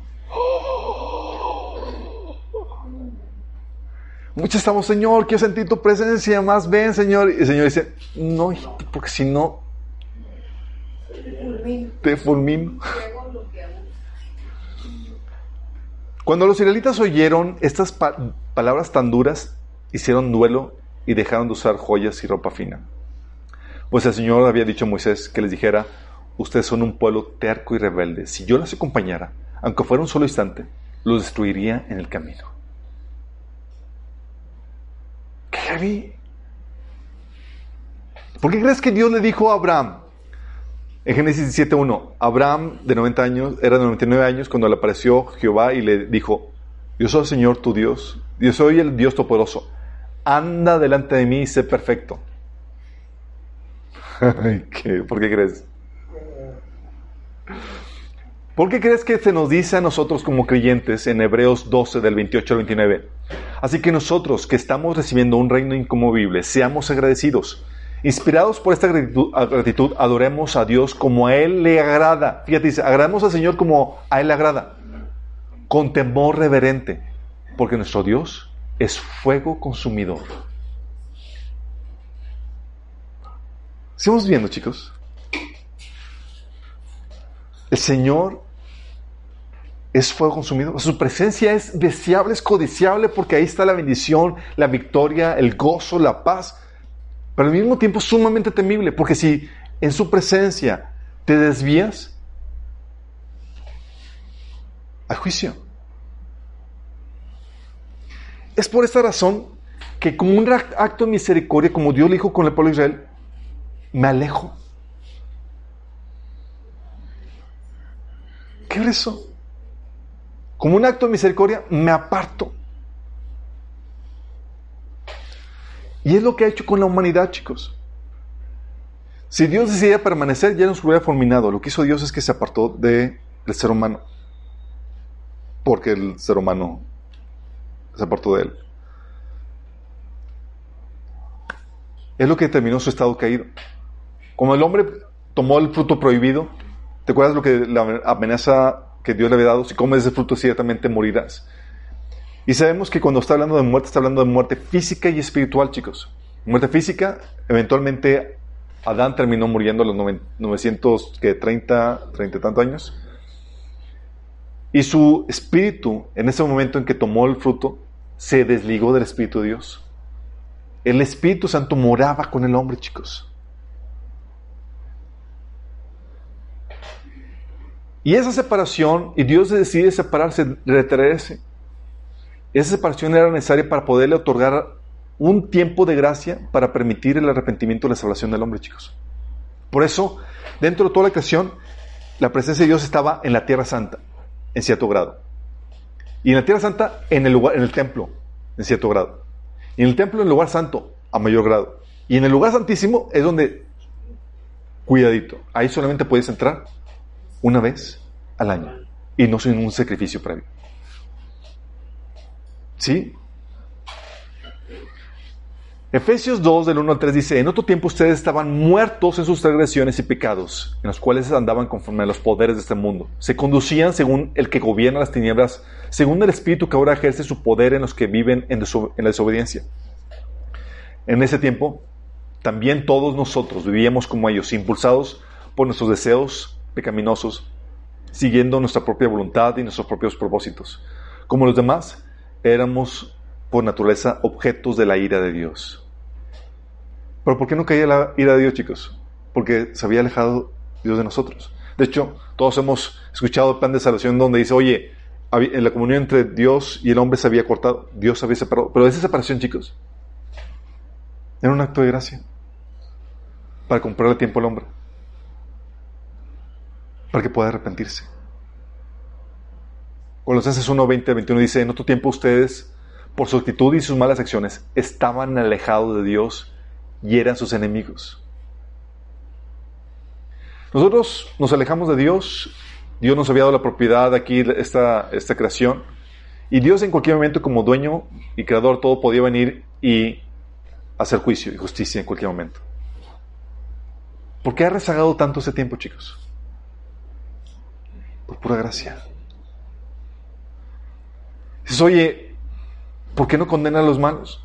Muchos estamos, Señor, quiero sentir tu presencia, más ven, Señor. Y el Señor dice, no, porque si no, te fulmino. Cuando los israelitas oyeron estas palabras tan duras, hicieron duelo y dejaron de usar joyas y ropa fina. Pues el Señor había dicho a Moisés que les dijera, ustedes son un pueblo terco y rebelde. Si yo los acompañara, aunque fuera un solo instante, los destruiría en el camino. ¿Qué heavy? ¿Por qué crees que Dios le dijo a Abraham? En Génesis 17.1, Abraham de 90 años, era de 99 años cuando le apareció Jehová y le dijo, yo soy el Señor tu Dios, yo soy el Dios todopoderoso, anda delante de mí y sé perfecto. ¿Por qué crees? ¿Por qué crees que se nos dice a nosotros como creyentes en Hebreos 12 del 28 al 29? Así que nosotros que estamos recibiendo un reino incomovible, seamos agradecidos Inspirados por esta gratitud, adoremos a Dios como a Él le agrada. Fíjate, dice, agrademos al Señor como a Él le agrada. Con temor reverente, porque nuestro Dios es fuego consumidor. Sigamos viendo, chicos. El Señor es fuego consumidor. Su presencia es deseable, es codiciable, porque ahí está la bendición, la victoria, el gozo, la paz pero al mismo tiempo sumamente temible, porque si en su presencia te desvías, hay juicio. Es por esta razón que como un acto de misericordia, como Dios le dijo con el pueblo de Israel, me alejo. ¿Qué es? Como un acto de misericordia, me aparto. Y es lo que ha hecho con la humanidad, chicos. Si Dios decidía permanecer, ya nos hubiera fulminado. Lo que hizo Dios es que se apartó del ser humano. Porque el ser humano se apartó de él. Es lo que terminó su estado caído. Como el hombre tomó el fruto prohibido, ¿te acuerdas lo que la amenaza que Dios le había dado? Si comes ese fruto, ciertamente morirás. Y sabemos que cuando está hablando de muerte, está hablando de muerte física y espiritual, chicos. Muerte física, eventualmente Adán terminó muriendo a los 930, 30 y tantos años. Y su espíritu, en ese momento en que tomó el fruto, se desligó del Espíritu de Dios. El Espíritu Santo moraba con el hombre, chicos. Y esa separación, y Dios decide separarse, retraerse. Esa separación era necesaria para poderle otorgar un tiempo de gracia para permitir el arrepentimiento y la salvación del hombre, chicos. Por eso, dentro de toda la creación, la presencia de Dios estaba en la tierra santa, en cierto grado. Y en la tierra santa, en el, lugar, en el templo, en cierto grado. Y en el templo, en el lugar santo, a mayor grado. Y en el lugar santísimo es donde, cuidadito, ahí solamente puedes entrar una vez al año. Y no sin un sacrificio previo. ¿Sí? Efesios 2, del 1 al 3 dice, en otro tiempo ustedes estaban muertos en sus transgresiones y pecados, en los cuales andaban conforme a los poderes de este mundo. Se conducían según el que gobierna las tinieblas, según el Espíritu que ahora ejerce su poder en los que viven en, en la desobediencia. En ese tiempo, también todos nosotros vivíamos como ellos, impulsados por nuestros deseos pecaminosos, siguiendo nuestra propia voluntad y nuestros propios propósitos. Como los demás, éramos por naturaleza objetos de la ira de Dios. Pero ¿por qué no caía la ira de Dios, chicos? Porque se había alejado Dios de nosotros. De hecho, todos hemos escuchado el plan de salvación donde dice, oye, en la comunión entre Dios y el hombre se había cortado, Dios se había separado. Pero esa separación, chicos, era un acto de gracia para comprarle tiempo al hombre, para que pueda arrepentirse. Colosenses 1, 20, 21 dice, en otro tiempo ustedes, por su actitud y sus malas acciones, estaban alejados de Dios y eran sus enemigos. Nosotros nos alejamos de Dios, Dios nos había dado la propiedad aquí, esta, esta creación, y Dios en cualquier momento como dueño y creador todo podía venir y hacer juicio y justicia en cualquier momento. ¿Por qué ha rezagado tanto ese tiempo, chicos? Por pura gracia. Dices, oye, ¿por qué no condena a los malos?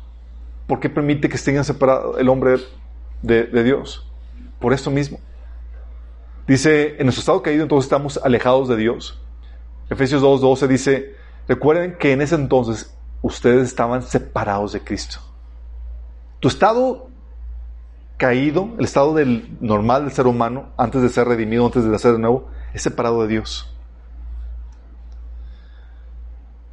¿Por qué permite que estén separados el hombre de, de Dios? Por esto mismo. Dice, en nuestro estado caído entonces estamos alejados de Dios. Efesios 2.12 dice, recuerden que en ese entonces ustedes estaban separados de Cristo. Tu estado caído, el estado del normal del ser humano, antes de ser redimido, antes de nacer de nuevo, es separado de Dios.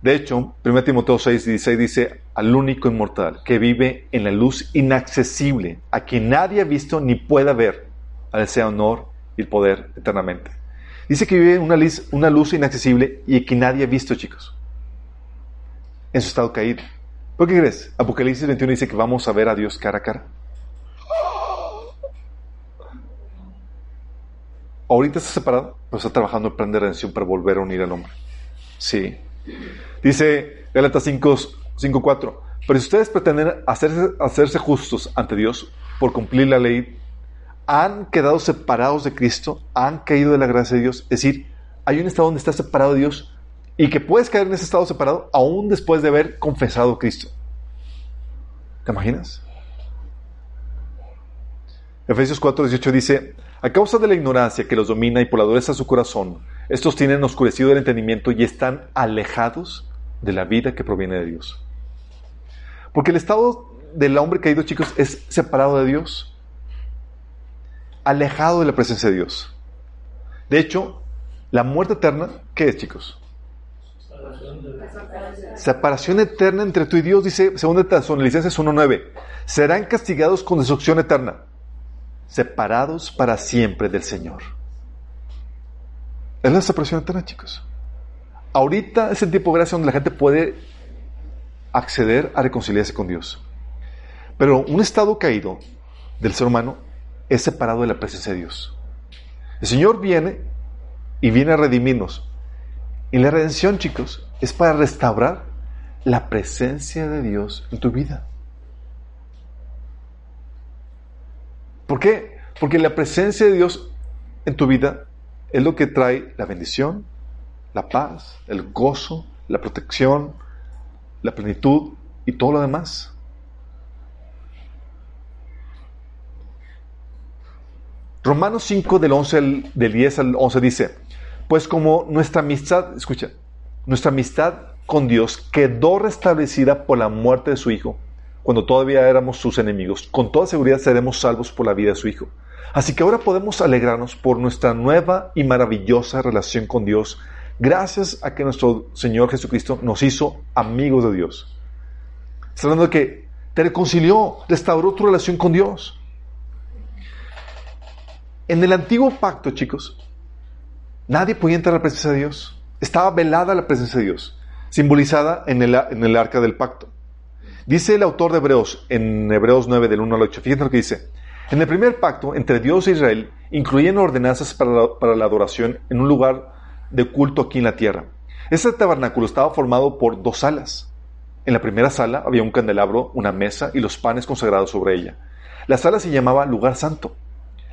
De hecho, 1 Timoteo 6, 16 dice, al único inmortal que vive en la luz inaccesible, a quien nadie ha visto ni pueda ver, al sea honor y el poder eternamente. Dice que vive una luz, una luz inaccesible y que nadie ha visto, chicos, en su estado caído. ¿Por qué crees? Apocalipsis 21 dice que vamos a ver a Dios cara a cara. Ahorita está separado, pero está trabajando en plan de redención para volver a unir al hombre. Sí. Dice Gálatas 5.4, pero si ustedes pretenden hacerse, justos ante Dios por cumplir la ley, han quedado separados de Cristo, han caído de la gracia de Dios. Es decir, hay un estado donde estás separado de Dios y que puedes caer en ese estado separado aún después de haber confesado Cristo. ¿Te imaginas? Efesios 4:18 dice, a causa de la ignorancia que los domina y por la dureza de su corazón, estos tienen oscurecido el entendimiento y están alejados de la vida que proviene de Dios. Porque el estado del hombre caído, chicos, es separado de Dios, alejado de la presencia de Dios. De hecho, la muerte eterna, ¿qué es, chicos? Separación eterna entre tú y Dios, dice 2 Tesalonicenses 1.9. Serán castigados con destrucción eterna, separados para siempre del Señor. Es la separación eterna, chicos. Ahorita es el tiempo de gracia donde la gente puede acceder a reconciliarse con Dios. Pero un estado caído del ser humano es separado de la presencia de Dios. El Señor viene y viene a redimirnos. Y la redención, chicos, es para restaurar la presencia de Dios en tu vida. ¿Por qué? Porque la presencia de Dios en tu vida es lo que trae la bendición, la paz, el gozo, la protección, la plenitud y todo lo demás. Romanos 5 del, 11 al, del 10 al 11 dice, pues como nuestra amistad, escucha, nuestra amistad con Dios quedó restablecida por la muerte de su Hijo, cuando todavía éramos sus enemigos, con toda seguridad seremos salvos por la vida de su Hijo. Así que ahora podemos alegrarnos por nuestra nueva y maravillosa relación con Dios, gracias a que nuestro Señor Jesucristo nos hizo amigos de Dios. Está hablando de que te reconcilió, restauró tu relación con Dios. En el antiguo pacto, chicos, nadie podía entrar a la presencia de Dios. Estaba velada la presencia de Dios, simbolizada en el, arca del pacto. Dice el autor de Hebreos, en Hebreos 9, del 1 al 8, fíjense lo que dice. En el primer pacto entre Dios e Israel, incluían ordenanzas para la, para la adoración en un lugar de culto aquí en la tierra. Este tabernáculo estaba formado por dos alas. En la primera sala había un candelabro, una mesa y los panes consagrados sobre ella. La sala se llamaba lugar santo.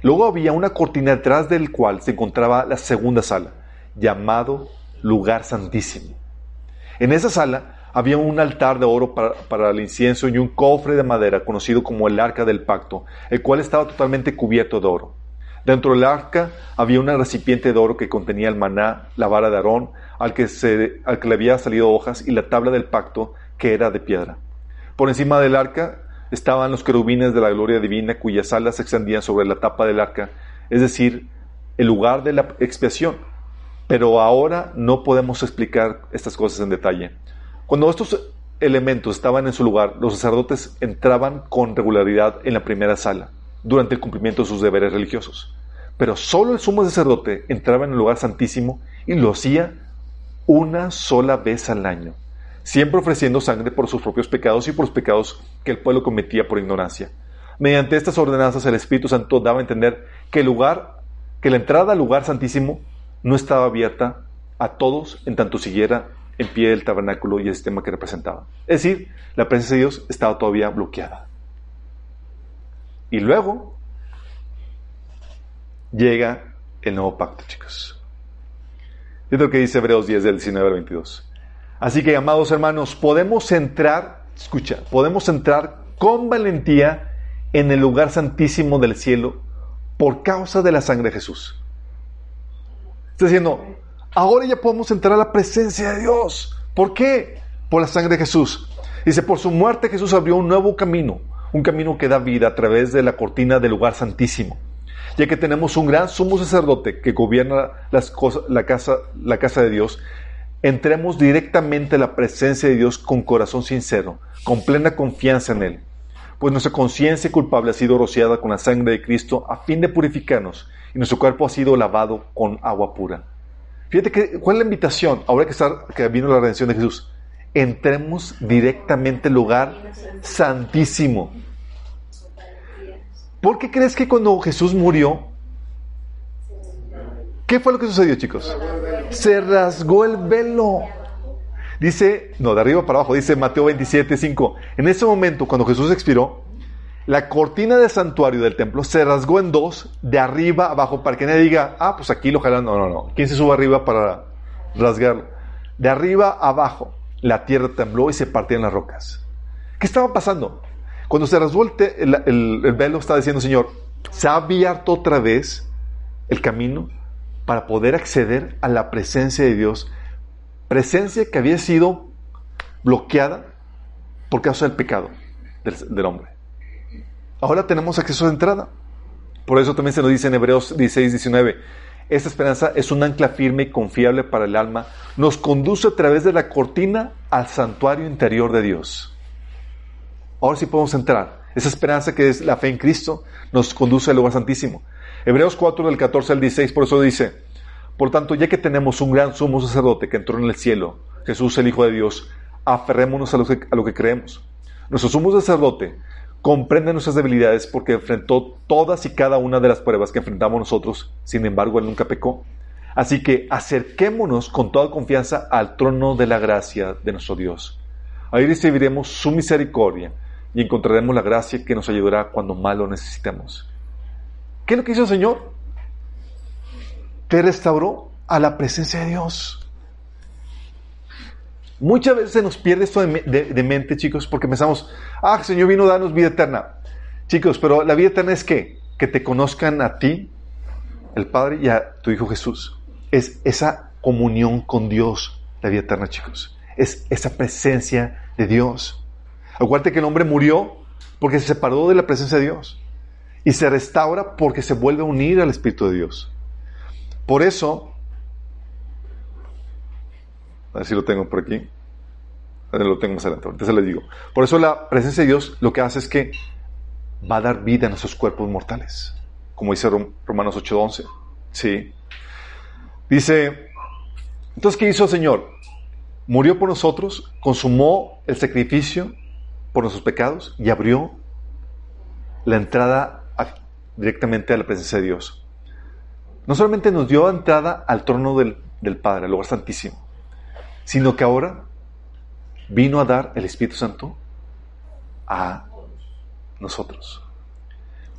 Luego había una cortina detrás del cual se encontraba la segunda sala, llamado lugar santísimo. En esa sala había un altar de oro para, el incienso y un cofre de madera conocido como el arca del pacto, el cual estaba totalmente cubierto de oro. Dentro del arca había un recipiente de oro que contenía el maná, la vara de Aarón, al que, al que le había salido hojas, y la tabla del pacto, que era de piedra. Por encima del arca estaban los querubines de la gloria divina, cuyas alas se extendían sobre la tapa del arca, es decir, el lugar de la expiación. Pero ahora no podemos explicar estas cosas en detalle. Cuando estos elementos estaban en su lugar, los sacerdotes entraban con regularidad en la primera sala durante el cumplimiento de sus deberes religiosos. Pero solo el sumo sacerdote entraba en el lugar santísimo y lo hacía una sola vez al año, siempre ofreciendo sangre por sus propios pecados y por los pecados que el pueblo cometía por ignorancia. Mediante estas ordenanzas el Espíritu Santo daba a entender que el lugar, que la entrada al lugar santísimo no estaba abierta a todos en tanto siguiera en pie el tabernáculo y el sistema que representaba. Es decir, la presencia de Dios estaba todavía bloqueada. Y luego llega el nuevo pacto, chicos. Es lo que dice Hebreos 10 del 19 al 22. Así que, amados hermanos, podemos entrar, escucha, podemos entrar con valentía en el lugar santísimo del cielo por causa de la sangre de Jesús. Está diciendo, ahora ya podemos entrar a la presencia de Dios. ¿Por qué? Por la sangre de Jesús. Dice, por su muerte Jesús abrió un nuevo camino, un camino que da vida a través de la cortina del lugar santísimo. Ya que tenemos un gran sumo sacerdote que gobierna las cosas, la, casa, la casa de Dios, entremos directamente a la presencia de Dios con corazón sincero, con plena confianza en Él. Pues nuestra conciencia culpable ha sido rociada con la sangre de Cristo a fin de purificarnos y nuestro cuerpo ha sido lavado con agua pura. Fíjate que, ¿cuál es la invitación? Ahora que, está, que vino la redención de Jesús, entremos directamente al lugar santísimo. ¿Por qué crees que cuando Jesús murió, qué fue lo que sucedió, chicos? Se rasgó el velo. Dice, no, de arriba para abajo, dice Mateo 27, 5. En ese momento, cuando Jesús expiró, la cortina del santuario del templo se rasgó en dos, de arriba abajo, para que nadie diga, ah, pues aquí lo jalan. No, no, no. ¿Quién se sube arriba para rasgarlo? De arriba abajo, la tierra tembló y se partían las rocas. ¿Qué estaba pasando? Cuando se rasgó el, el, el, el velo, estaba diciendo, Señor, se ha abierto otra vez el camino para poder acceder a la presencia de Dios. Presencia que había sido bloqueada por causa del pecado del hombre. Ahora tenemos acceso de entrada. Por eso también se nos dice en Hebreos 16, 19, esta esperanza es un ancla firme y confiable para el alma, nos conduce a través de la cortina al santuario interior de Dios. Ahora sí podemos entrar. Esa esperanza que es la fe en Cristo nos conduce al lugar santísimo. Hebreos 4 del 14 al 16, por eso dice, por tanto, ya que tenemos un gran sumo sacerdote que entró en el cielo, Jesús el Hijo de Dios, aferrémonos a lo que, a lo que creemos. Nuestro sumo sacerdote comprende nuestras debilidades porque enfrentó todas y cada una de las pruebas que enfrentamos nosotros, sin embargo, Él nunca pecó. Así que acerquémonos con toda confianza al trono de la gracia de nuestro Dios. Ahí recibiremos su misericordia y encontraremos la gracia que nos ayudará cuando más lo necesitemos. ¿Qué es lo que hizo el Señor? Te restauró a la presencia de Dios. Muchas veces se nos pierde esto de, mente, chicos, porque pensamos, ah, Señor vino a darnos vida eterna. Chicos, pero la vida eterna es qué? Que te conozcan a ti, el Padre, y a tu Hijo Jesús. Es esa comunión con Dios, la vida eterna, chicos. Es esa presencia de Dios. Acuérdate que el hombre murió porque se separó de la presencia de Dios. Y se restaura porque se vuelve a unir al Espíritu de Dios. Por eso, a ver si lo tengo por aquí. Lo tengo más adelante. Ahorita se les digo. Por eso la presencia de Dios lo que hace es que va a dar vida a nuestros cuerpos mortales. Como dice Romanos 8:11. Sí. Dice, entonces, ¿qué hizo el Señor? Murió por nosotros, consumó el sacrificio por nuestros pecados y abrió la entrada directamente a la presencia de Dios. No solamente nos dio entrada al trono del, del Padre, al lugar santísimo, sino que ahora vino a dar el Espíritu Santo a nosotros.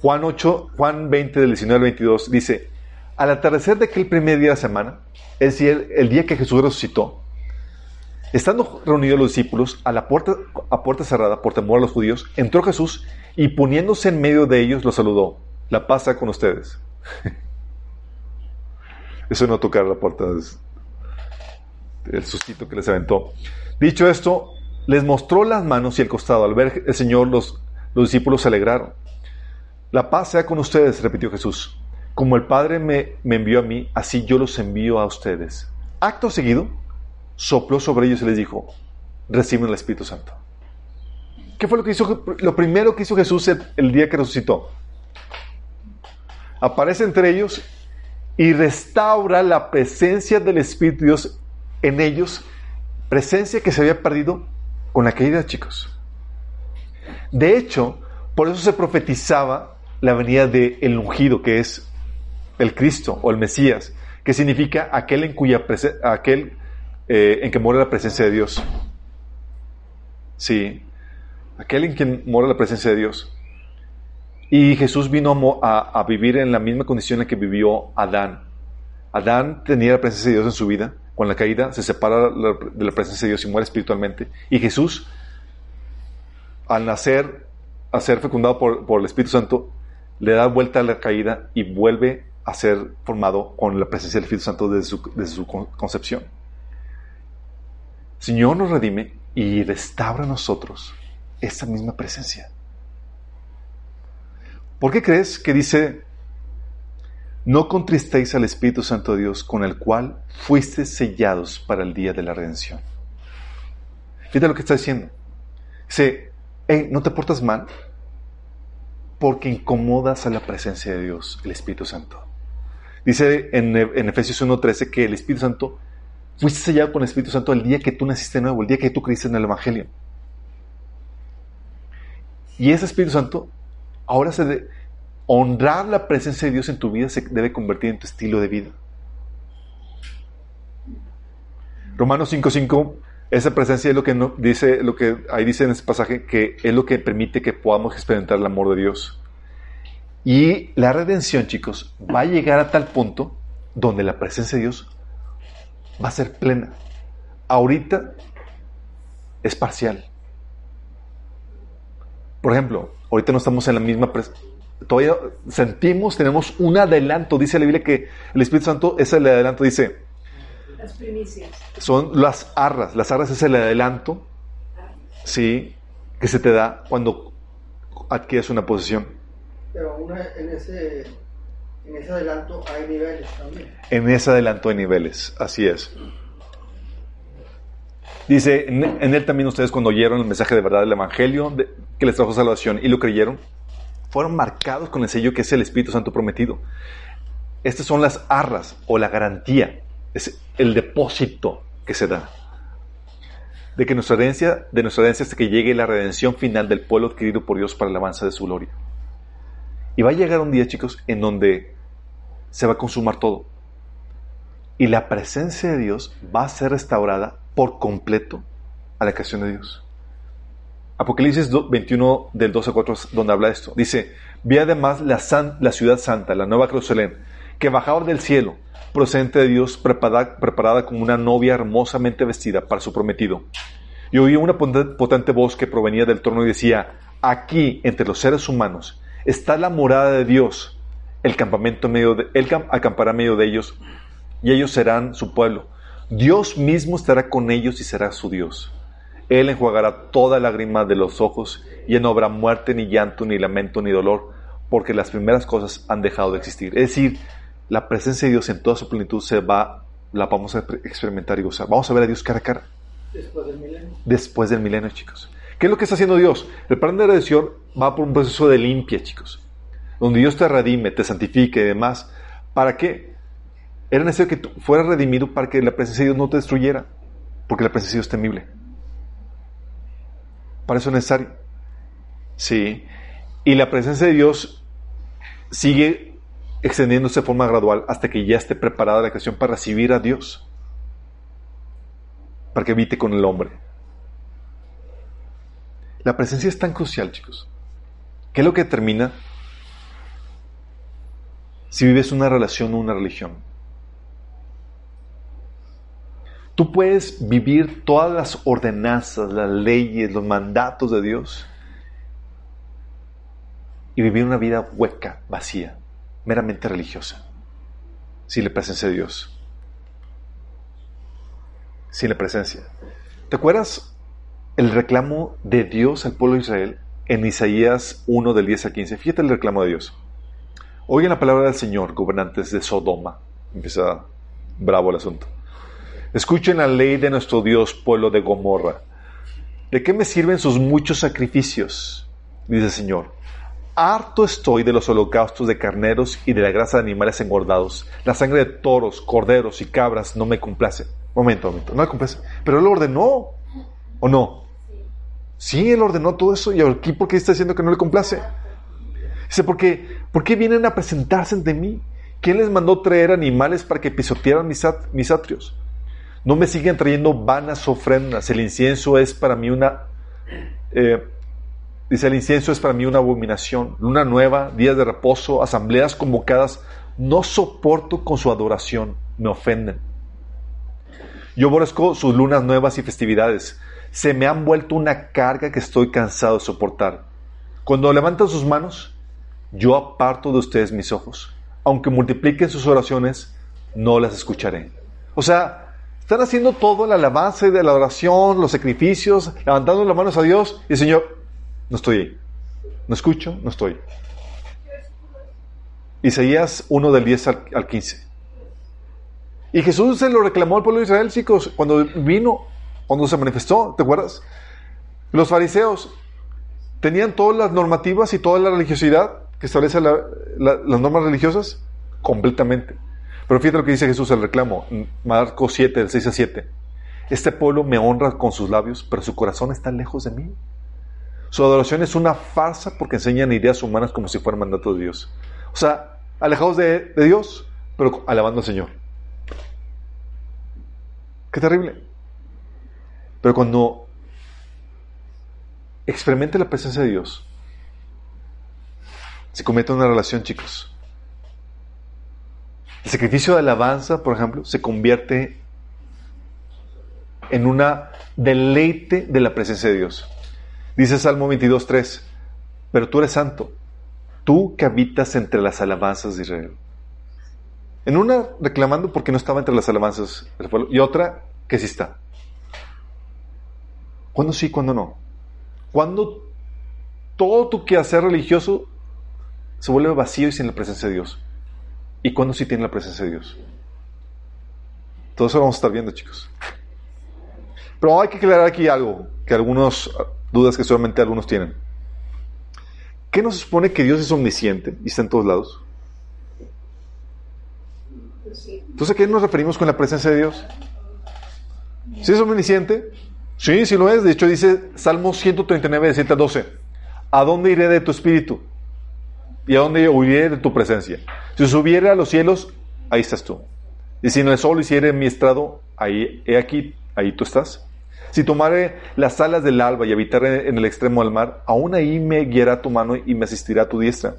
Juan 8, Juan 20 del 19 al 22 dice, al atardecer de aquel primer día de la semana, es decir, el día que Jesús resucitó, estando reunidos los discípulos a la puerta, a puerta cerrada por temor a los judíos, entró Jesús y poniéndose en medio de ellos los saludó. La paz sea con ustedes. Eso no tocar la puerta es el sustito que les aventó. Dicho esto, les mostró las manos y el costado. Al ver el Señor, los, los discípulos se alegraron. La paz sea con ustedes, repitió Jesús. Como el Padre me, envió a mí, así yo los envío a ustedes. Acto seguido, sopló sobre ellos y les dijo, reciben el Espíritu Santo. ¿Qué fue lo que hizo? Lo primero que hizo Jesús el, día que resucitó. Aparece entre ellos y restaura la presencia del Espíritu Dios en ellos, presencia que se había perdido con la caída, chicos. De hecho, por eso se profetizaba la venida del el ungido, que es el Cristo o el Mesías, que significa aquel en cuya aquel eh, en que mora la presencia de Dios. Sí, aquel en quien mora la presencia de Dios. Y Jesús vino a, a, vivir en la misma condición en que vivió Adán. Adán tenía la presencia de Dios en su vida. Con la caída se separa de la presencia de Dios y muere espiritualmente. Y Jesús, al nacer, a ser fecundado por, por el Espíritu Santo, le da vuelta a la caída y vuelve a ser formado con la presencia del Espíritu Santo desde su, desde su concepción. Señor nos redime y restaura a nosotros esa misma presencia. ¿Por qué crees que dice, no contristéis al Espíritu Santo de Dios con el cual fuiste sellados para el día de la redención? Fíjate lo que está diciendo. Dice, hey, no te portas mal porque incomodas a la presencia de Dios, el Espíritu Santo. Dice en, en Efesios 1.13 que el Espíritu Santo, fuiste sellado con el Espíritu Santo el día que tú naciste nuevo, el día que tú creíste en el Evangelio. Y ese Espíritu Santo ahora se de, honrar la presencia de Dios en tu vida se debe convertir en tu estilo de vida. Romanos 5:5, esa presencia es lo que no, dice, lo que ahí dice en ese pasaje, que es lo que permite que podamos experimentar el amor de Dios. Y la redención, chicos, va a llegar a tal punto donde la presencia de Dios va a ser plena. Ahorita es parcial. Por ejemplo, ahorita no estamos en la misma todavía sentimos, tenemos un adelanto. Dice la Biblia que el Espíritu Santo es el adelanto, dice. Las primicias. Son las arras. Las arras es el adelanto, sí, que se te da cuando adquieres una posesión. Pero una, en, ese, en ese adelanto hay niveles también. En ese adelanto hay niveles, así es. Dice, en, en, él también ustedes cuando oyeron el mensaje de verdad del Evangelio de, que les trajo salvación y lo creyeron, fueron marcados con el sello que es el Espíritu Santo prometido. Estas son las arras o la garantía, es el depósito que se da de que nuestra herencia, de nuestra herencia hasta que llegue la redención final del pueblo adquirido por Dios para el alabanza de su gloria. Y va a llegar un día, chicos, en donde se va a consumar todo. Y la presencia de Dios va a ser restaurada por completo a la creación de Dios. Apocalipsis 21 del 12 a 4 donde habla esto. Dice, vi además la, ciudad santa, la nueva Jerusalén, que bajaba del cielo, procedente de Dios, preparada, preparada como una novia hermosamente vestida para su prometido. Y oí una potente voz que provenía del trono y decía, aquí, entre los seres humanos, está la morada de Dios. El campamento medio de, él acampará medio de ellos, y ellos serán su pueblo. Dios mismo estará con ellos y será su Dios. Él enjuagará toda lágrima de los ojos, y no habrá muerte, ni llanto, ni lamento, ni dolor, porque las primeras cosas han dejado de existir. Es decir, la presencia de Dios en toda su plenitud se va, la vamos a experimentar y gozar. Vamos a ver a Dios cara a cara. Después del milenio. Después del milenio, chicos. ¿Qué es lo que está haciendo Dios? El plan de redención va por un proceso de limpia, chicos. Donde Dios te redime, te santifique y demás. ¿Para qué? Era necesario que tú fueras redimido para que la presencia de Dios no te destruyera. Porque la presencia de Dios es temible. Para eso es necesario. Sí. Y la presencia de Dios sigue extendiéndose de forma gradual hasta que ya esté preparada la creación para recibir a Dios. Para que evite con el hombre. La presencia es tan crucial, chicos. ¿Qué es lo que determina si vives una relación o una religión? Tú puedes vivir todas las ordenanzas, las leyes, los mandatos de Dios y vivir una vida hueca, vacía, meramente religiosa, sin la presencia de Dios. Sin la presencia. ¿Te acuerdas el reclamo de Dios al pueblo de Israel en Isaías 1 del 10 al 15? Fíjate el reclamo de Dios. Oigan la palabra del Señor, gobernantes de Sodoma. Empieza bravo el asunto. Escuchen la ley de nuestro Dios, pueblo de Gomorra. ¿De qué me sirven sus muchos sacrificios? Dice el Señor. Harto estoy de los holocaustos de carneros y de la grasa de animales engordados. La sangre de toros, corderos y cabras no me complace. Momento, momento, no me complace. Pero Él ordenó, ¿o no? Sí, Él ordenó todo eso. ¿Y aquí por qué está diciendo que no le complace? Dice, ¿por qué, ¿por qué vienen a presentarse ante mí? ¿Quién les mandó traer animales para que pisotearan mis atrios? No me siguen trayendo vanas ofrendas. El incienso es para mí una... Eh, dice, el incienso es para mí una abominación. Luna nueva, días de reposo, asambleas convocadas. No soporto con su adoración. Me ofenden. Yo aborrezco sus lunas nuevas y festividades. Se me han vuelto una carga que estoy cansado de soportar. Cuando levantan sus manos, yo aparto de ustedes mis ojos. Aunque multipliquen sus oraciones, no las escucharé. O sea, están haciendo todo la alabanza de la oración, los sacrificios, levantando las manos a Dios y el Señor, no estoy ahí. No escucho, no estoy. Isaías 1 del 10 al 15. Y Jesús se lo reclamó al pueblo de Israel, chicos, cuando vino, cuando se manifestó, ¿te acuerdas? Los fariseos tenían todas las normativas y toda la religiosidad que establece las normas religiosas completamente. Pero fíjate lo que dice Jesús el reclamo, Marcos 7, del 6 a 7. Este pueblo me honra con sus labios, pero su corazón está lejos de mí. Su adoración es una farsa porque enseñan ideas humanas como si fueran mandatos de Dios. O sea, alejados de, de Dios, pero alabando al Señor. Qué terrible. Pero cuando experimente la presencia de Dios, se comete una relación, chicos. El sacrificio de alabanza, por ejemplo, se convierte en una deleite de la presencia de Dios. Dice Salmo 22.3, pero tú eres santo, tú que habitas entre las alabanzas de Israel. En una reclamando porque no estaba entre las alabanzas del pueblo y otra que sí está. ¿Cuándo sí, cuándo no? Cuando todo tu quehacer religioso se vuelve vacío y sin la presencia de Dios y cuándo sí tiene la presencia de Dios. Todo eso vamos a estar viendo, chicos. Pero hay que aclarar aquí algo, que algunos, dudas que solamente algunos tienen. ¿Qué nos supone que Dios es omnisciente y está en todos lados? Entonces, ¿a qué nos referimos con la presencia de Dios? ¿Sí es omnisciente? Sí, sí lo es. De hecho, dice Salmo 139, 7 a 12. ¿A dónde iré de tu espíritu? ¿Y a dónde huiré de tu presencia? Si subiera a los cielos, ahí estás tú. Y si en el sol hiciera mi estrado, ahí, he aquí, ahí tú estás. Si tomare las alas del alba y habitare en el extremo del mar, aún ahí me guiará tu mano y me asistirá tu diestra.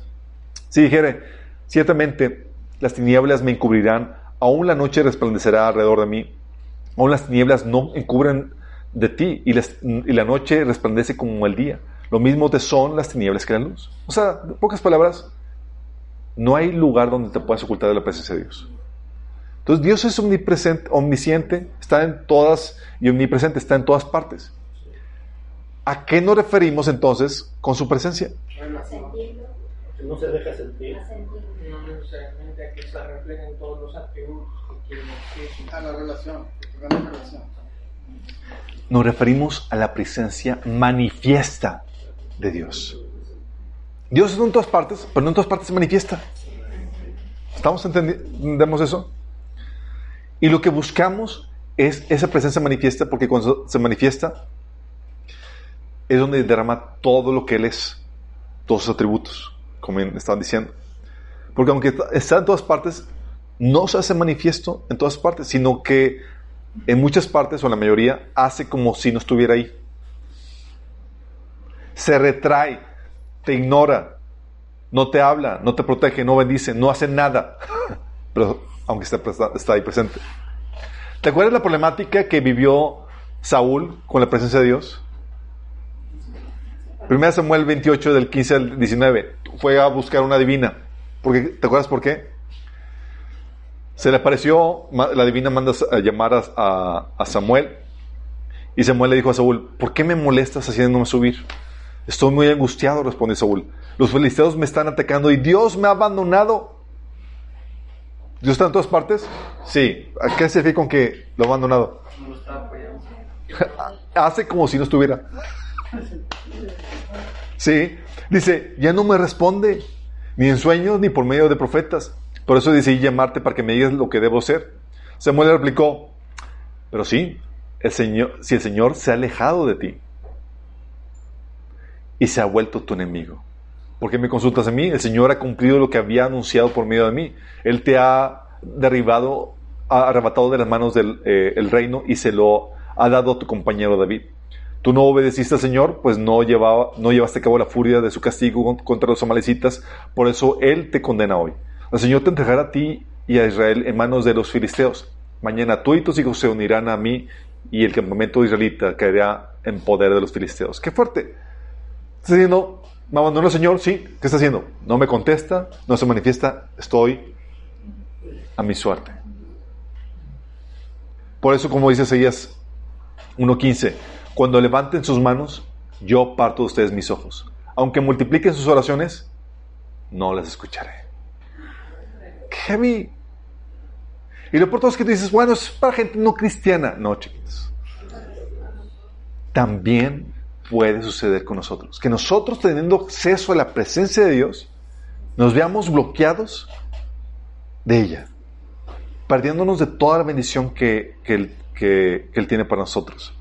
Si dijere, ciertamente las tinieblas me encubrirán, aún la noche resplandecerá alrededor de mí, aún las tinieblas no encubren de ti y la noche resplandece como el día. Lo mismo te son las tinieblas que la luz. O sea, en pocas palabras, no hay lugar donde te puedas ocultar de la presencia de Dios. Entonces Dios es omnipresente, omnisciente, está en todas y omnipresente, está en todas partes. ¿A qué nos referimos entonces con su presencia? No se deja sentir. No necesariamente a que se reflejen todos los atributos que quieren decir. A la relación, relación. Nos referimos a la presencia manifiesta de Dios. Dios está en todas partes, pero no en todas partes se manifiesta. ¿Estamos entendemos eso? Y lo que buscamos es esa presencia manifiesta, porque cuando se manifiesta es donde derrama todo lo que Él es, todos sus atributos, como estaban diciendo. Porque aunque está en todas partes, no se hace manifiesto en todas partes, sino que en muchas partes, o en la mayoría, hace como si no estuviera ahí. Se retrae, te ignora, no te habla, no te protege, no bendice, no hace nada. Pero aunque está, ahí presente. ¿Te acuerdas la problemática que vivió Saúl con la presencia de Dios? Primera Samuel 28 del 15 al 19. Fue a buscar una divina. Porque, ¿Te acuerdas por qué? Se le apareció, la divina manda a llamar a, a, Samuel. Y Samuel le dijo a Saúl, ¿por qué me molestas haciéndome subir? Estoy muy angustiado, respondió Saúl. Los filisteos me están atacando y Dios me ha abandonado. ¿Dios está en todas partes? Sí. ¿A qué se refiere con que lo ha abandonado? Hace como si no estuviera. Sí. Dice, ya no me responde, ni en sueños, ni por medio de profetas. Por eso decidí llamarte para que me digas lo que debo hacer. Samuel replicó, pero sí, el Señor, si el Señor se ha alejado de ti y se ha vuelto tu enemigo. ¿Por qué me consultas a mí? El Señor ha cumplido lo que había anunciado por medio de mí. Él te ha derribado, ha arrebatado de las manos del eh, el reino y se lo ha dado a tu compañero David. Tú no obedeciste al Señor, pues no, llevaba, no llevaste a cabo la furia de su castigo contra los amalecitas, por eso Él te condena hoy. El Señor te entregará a ti y a Israel en manos de los filisteos. Mañana tú y tus hijos se unirán a mí y el campamento israelita caerá en poder de los filisteos. ¡Qué fuerte! Está diciendo, ¿Me abandonó el Señor? Sí. ¿Qué está haciendo? No me contesta, no se manifiesta, estoy a mi suerte. Por eso, como dice Isaías 1.15, cuando levanten sus manos, yo parto de ustedes mis ojos. Aunque multipliquen sus oraciones, no las escucharé. Heavy. Y lo por todo es que dices, bueno, es para gente no cristiana. No, chiquitos. También puede suceder con nosotros. Que nosotros teniendo acceso a la presencia de Dios, nos veamos bloqueados de ella, perdiéndonos de toda la bendición que, él, que, él, tiene para nosotros.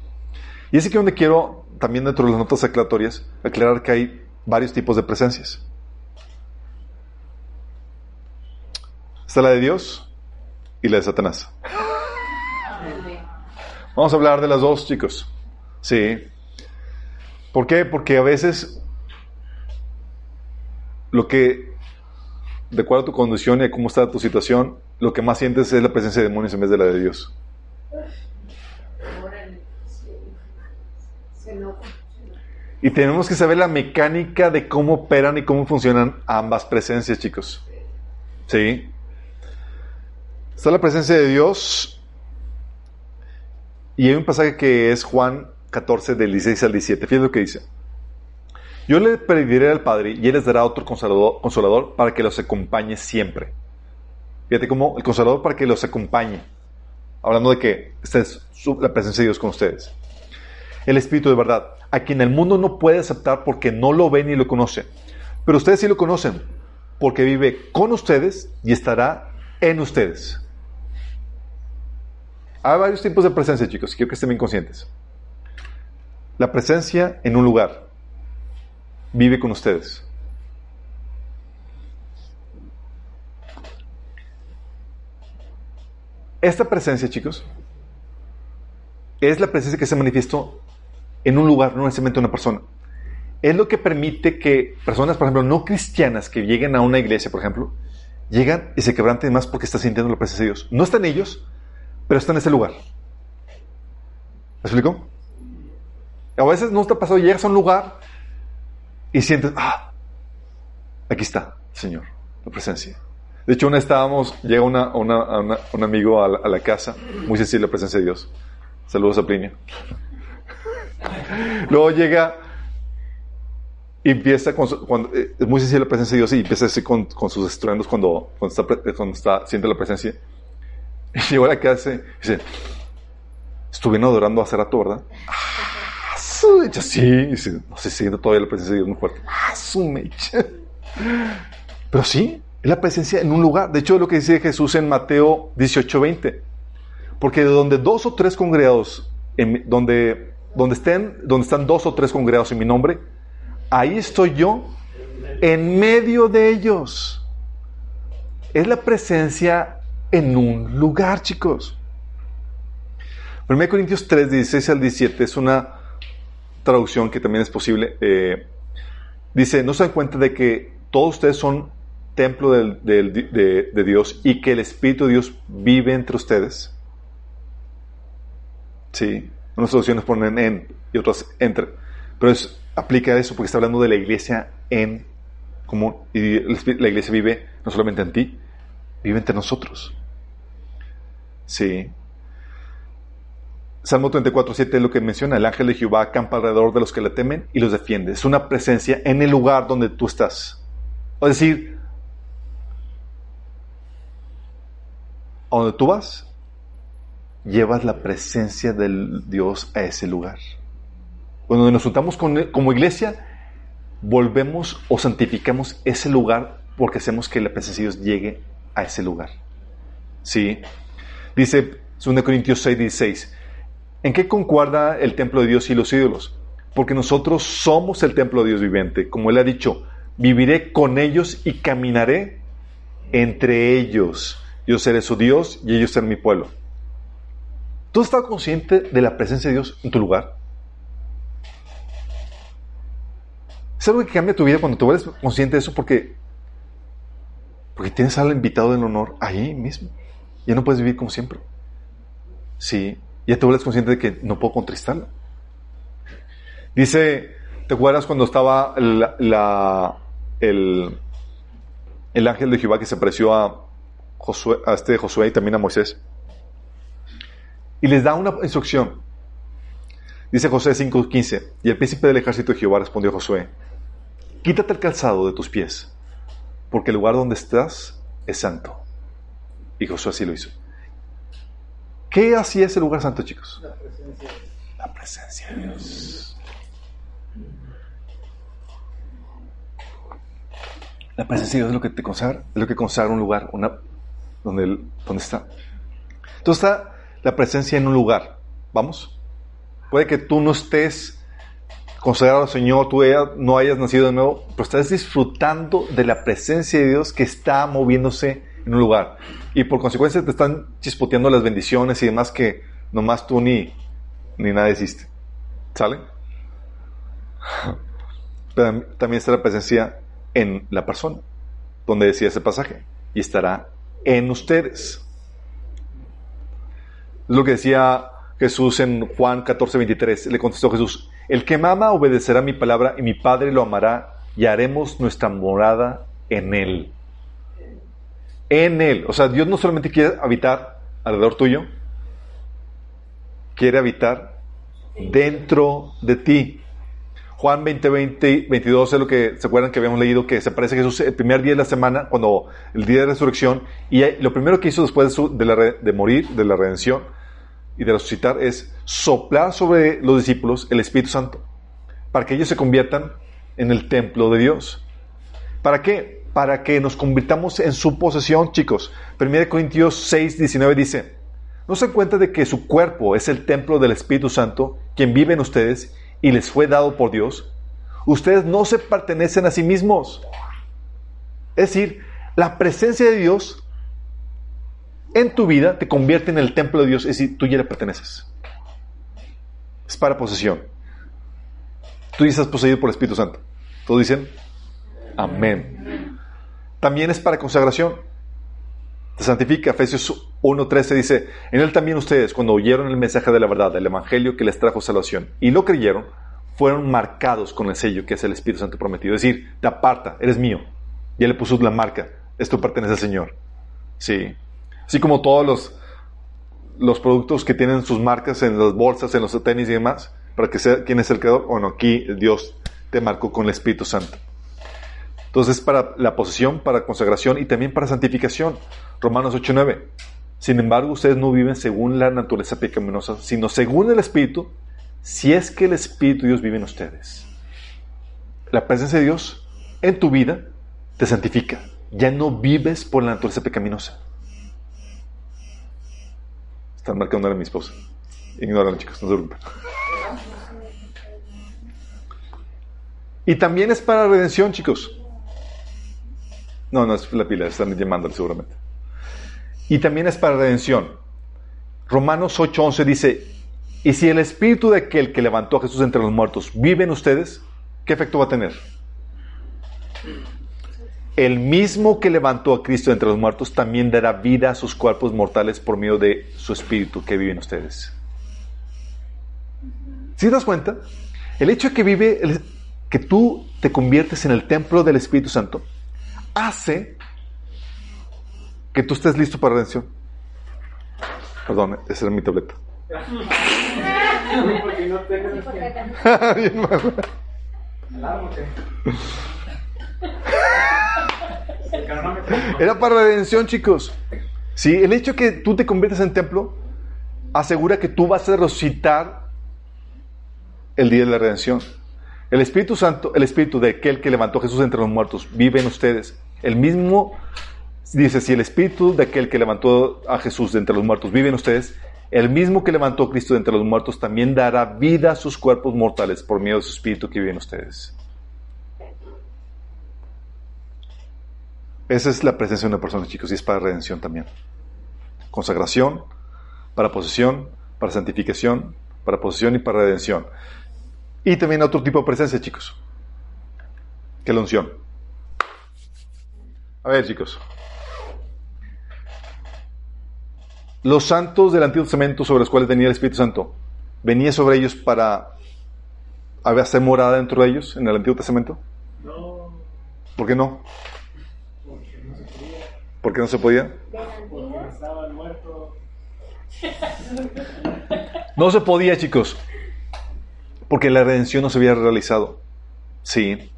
Y es aquí donde quiero, también dentro de las notas aclaratorias, aclarar que hay varios tipos de presencias. Está la de Dios y la de Satanás. Vamos a hablar de las dos, chicos. Sí. ¿Por qué? Porque a veces lo que, de acuerdo a tu condición y a cómo está tu situación, lo que más sientes es la presencia de demonios en vez de la de Dios. Y tenemos que saber la mecánica de cómo operan y cómo funcionan ambas presencias, chicos. ¿Sí? Está la presencia de Dios. Y hay un pasaje que es Juan 14, del 16 al 17. Fíjate lo que dice. Yo le pediré al Padre y Él les dará otro consolador, consolador para que los acompañe siempre. Fíjate cómo el consolador para que los acompañe. Hablando de que esta es la presencia de Dios con ustedes. El Espíritu de verdad, a quien el mundo no puede aceptar porque no lo ve ni lo conoce. Pero ustedes sí lo conocen, porque vive con ustedes y estará en ustedes. Hay varios tipos de presencia, chicos, quiero que estén bien conscientes la presencia en un lugar. Vive con ustedes. Esta presencia, chicos, es la presencia que se manifestó en un lugar, no necesariamente una persona. Es lo que permite que personas, por ejemplo, no cristianas que lleguen a una iglesia, por ejemplo, llegan y se quebranten más porque están sintiendo la presencia de Dios. No están ellos, pero están en ese lugar. ¿Me explico? A veces no te ha pasado, llegas a un lugar y sientes, ah, aquí está, Señor, la presencia. De hecho, una estábamos, llega un amigo a la, casa, muy sencillo la presencia de Dios. Saludos a Plinio. Luego llega y empieza con cuando, eh, es muy sencilla la presencia de Dios y empieza así con, sus estruendos cuando, cuando, está, está, siente la presencia. Y llegó a la casa y dice, estuvieron adorando hace rato, ¿verdad? Mecha, sí, no se siente todavía la presencia de Dios muy fuerte. Ah, su mecha. Pero sí, es la presencia en un lugar. De hecho, es lo que dice Jesús en Mateo 18, 20. Porque donde dos o tres congregados, donde, donde, estén, donde están dos o tres congregados en mi nombre, ahí estoy yo en medio de ellos. Es la presencia en un lugar, chicos. 1 Corintios 3, 16 al 17 es una traducción que también es posible, eh, dice, ¿no se dan cuenta de que todos ustedes son templo de, de Dios y que el Espíritu de Dios vive entre ustedes? Sí, unas traducciones ponen en y otras entre, pero es, aplica eso porque está hablando de la iglesia en común y la iglesia vive no solamente en ti, vive entre nosotros. Sí. Salmo 34, 7 es lo que menciona, el ángel de Jehová acampa alrededor de los que le temen y los defiende. Es una presencia en el lugar donde tú estás. Es decir, a donde tú vas, llevas la presencia del Dios a ese lugar. Cuando nos juntamos con, como iglesia, volvemos o santificamos ese lugar porque hacemos que la presencia de Dios llegue a ese lugar. ¿Sí? Dice 2 Corintios 6, 16. ¿En qué concuerda el templo de Dios y los ídolos? Porque nosotros somos el templo de Dios viviente. Como Él ha dicho, viviré con ellos y caminaré entre ellos. Yo seré su Dios y ellos serán mi pueblo. ¿Tú estás consciente de la presencia de Dios en tu lugar? Es algo que cambia tu vida cuando te vuelves consciente de eso porque, porque tienes al invitado del honor ahí mismo. Ya no puedes vivir como siempre. Sí, ya te vuelves consciente de que no puedo contristarlo. Dice, ¿te acuerdas cuando estaba el, el ángel de Jehová que se apareció a, Josué, a este Josué y también a Moisés? Y les da una instrucción. Dice José 5:15, y el príncipe del ejército de Jehová respondió a Josué, quítate el calzado de tus pies, porque el lugar donde estás es santo. Y Josué así lo hizo. ¿Qué hacía ese lugar santo, chicos? La presencia. La presencia de Dios. La presencia de Dios es lo que te consagra, es lo que consagra un lugar, una, donde, donde está. Entonces está la presencia en un lugar. ¿Vamos? Puede que tú no estés consagrado al Señor, tú no hayas nacido de nuevo, pero estás disfrutando de la presencia de Dios que está moviéndose en un lugar. Y por consecuencia te están chispoteando las bendiciones y demás que nomás tú ni, ni nada hiciste. ¿Sale? Pero también está la presencia en la persona, donde decía ese pasaje, y estará en ustedes. Es lo que decía Jesús en Juan 14, 23. Le contestó Jesús, el que me ama obedecerá mi palabra y mi Padre lo amará y haremos nuestra morada en él. En él. O sea, Dios no solamente quiere habitar alrededor tuyo, quiere habitar dentro de ti. Juan 20, 20, 22 es lo que se acuerdan que habíamos leído, que se parece a Jesús el primer día de la semana, cuando el día de resurrección, y lo primero que hizo después de, de morir, de la redención y de resucitar, es soplar sobre los discípulos el Espíritu Santo, para que ellos se conviertan en el templo de Dios. ¿Para qué? Para que nos convirtamos en su posesión, chicos. 1 Corintios 6, 19 dice, ¿no se cuenta de que su cuerpo es el templo del Espíritu Santo, quien vive en ustedes y les fue dado por Dios? Ustedes no se pertenecen a sí mismos. Es decir, la presencia de Dios en tu vida te convierte en el templo de Dios, es decir, tú ya le perteneces. Es para posesión. Tú ya estás poseído por el Espíritu Santo. Todos dicen, amén. También es para consagración. Te santifica. Efesios 1.13 dice, en él también ustedes, cuando oyeron el mensaje de la verdad, del Evangelio que les trajo salvación, y lo creyeron, fueron marcados con el sello que es el Espíritu Santo prometido. Es decir, te aparta, eres mío. Ya le puso la marca. Esto pertenece al Señor. Sí. Así como todos los, los productos que tienen sus marcas en las bolsas, en los tenis y demás, para que sea quién es el creador. Bueno, aquí Dios te marcó con el Espíritu Santo. Entonces, para la posesión, para consagración y también para santificación. Romanos 8:9. Sin embargo, ustedes no viven según la naturaleza pecaminosa, sino según el Espíritu, si es que el Espíritu de Dios vive en ustedes. La presencia de Dios en tu vida te santifica. Ya no vives por la naturaleza pecaminosa. Están marcando a mi esposa. Ignórenlo, chicos, no se preocupen. Y también es para redención, chicos. No, no es la pila, están llamándole seguramente. Y también es para redención. Romanos 8:11 dice, Y si el espíritu de aquel que levantó a Jesús entre los muertos vive en ustedes, ¿qué efecto va a tener? El mismo que levantó a Cristo entre los muertos también dará vida a sus cuerpos mortales por medio de su espíritu que vive en ustedes. ¿Sí te das cuenta? El hecho de que vive, que tú te conviertes en el templo del Espíritu Santo, hace que tú estés listo para la redención. Perdón, esa era mi tableta. Bien mal. Era para la redención, chicos. Sí, el hecho de que tú te conviertas en templo asegura que tú vas a resucitar el día de la redención. El Espíritu Santo, el Espíritu de aquel que levantó a Jesús entre los muertos, vive en ustedes. El mismo, dice, si el Espíritu de aquel que levantó a Jesús de entre los muertos vive en ustedes, el mismo que levantó a Cristo de entre los muertos también dará vida a sus cuerpos mortales por medio de su Espíritu que vive en ustedes. Esa es la presencia de una persona, chicos, y es para redención también. Consagración, para posesión, para santificación, para posesión y para redención. Y también otro tipo de presencia, chicos, que la unción. A ver, chicos. Los santos del Antiguo Testamento sobre los cuales venía el Espíritu Santo, ¿venía sobre ellos para hacer morada dentro de ellos en el Antiguo Testamento? No, ¿Por qué no? porque no se podía. ¿Por qué no se podía? Porque estaban muertos. No se podía, chicos, porque la redención no se había realizado. Sí.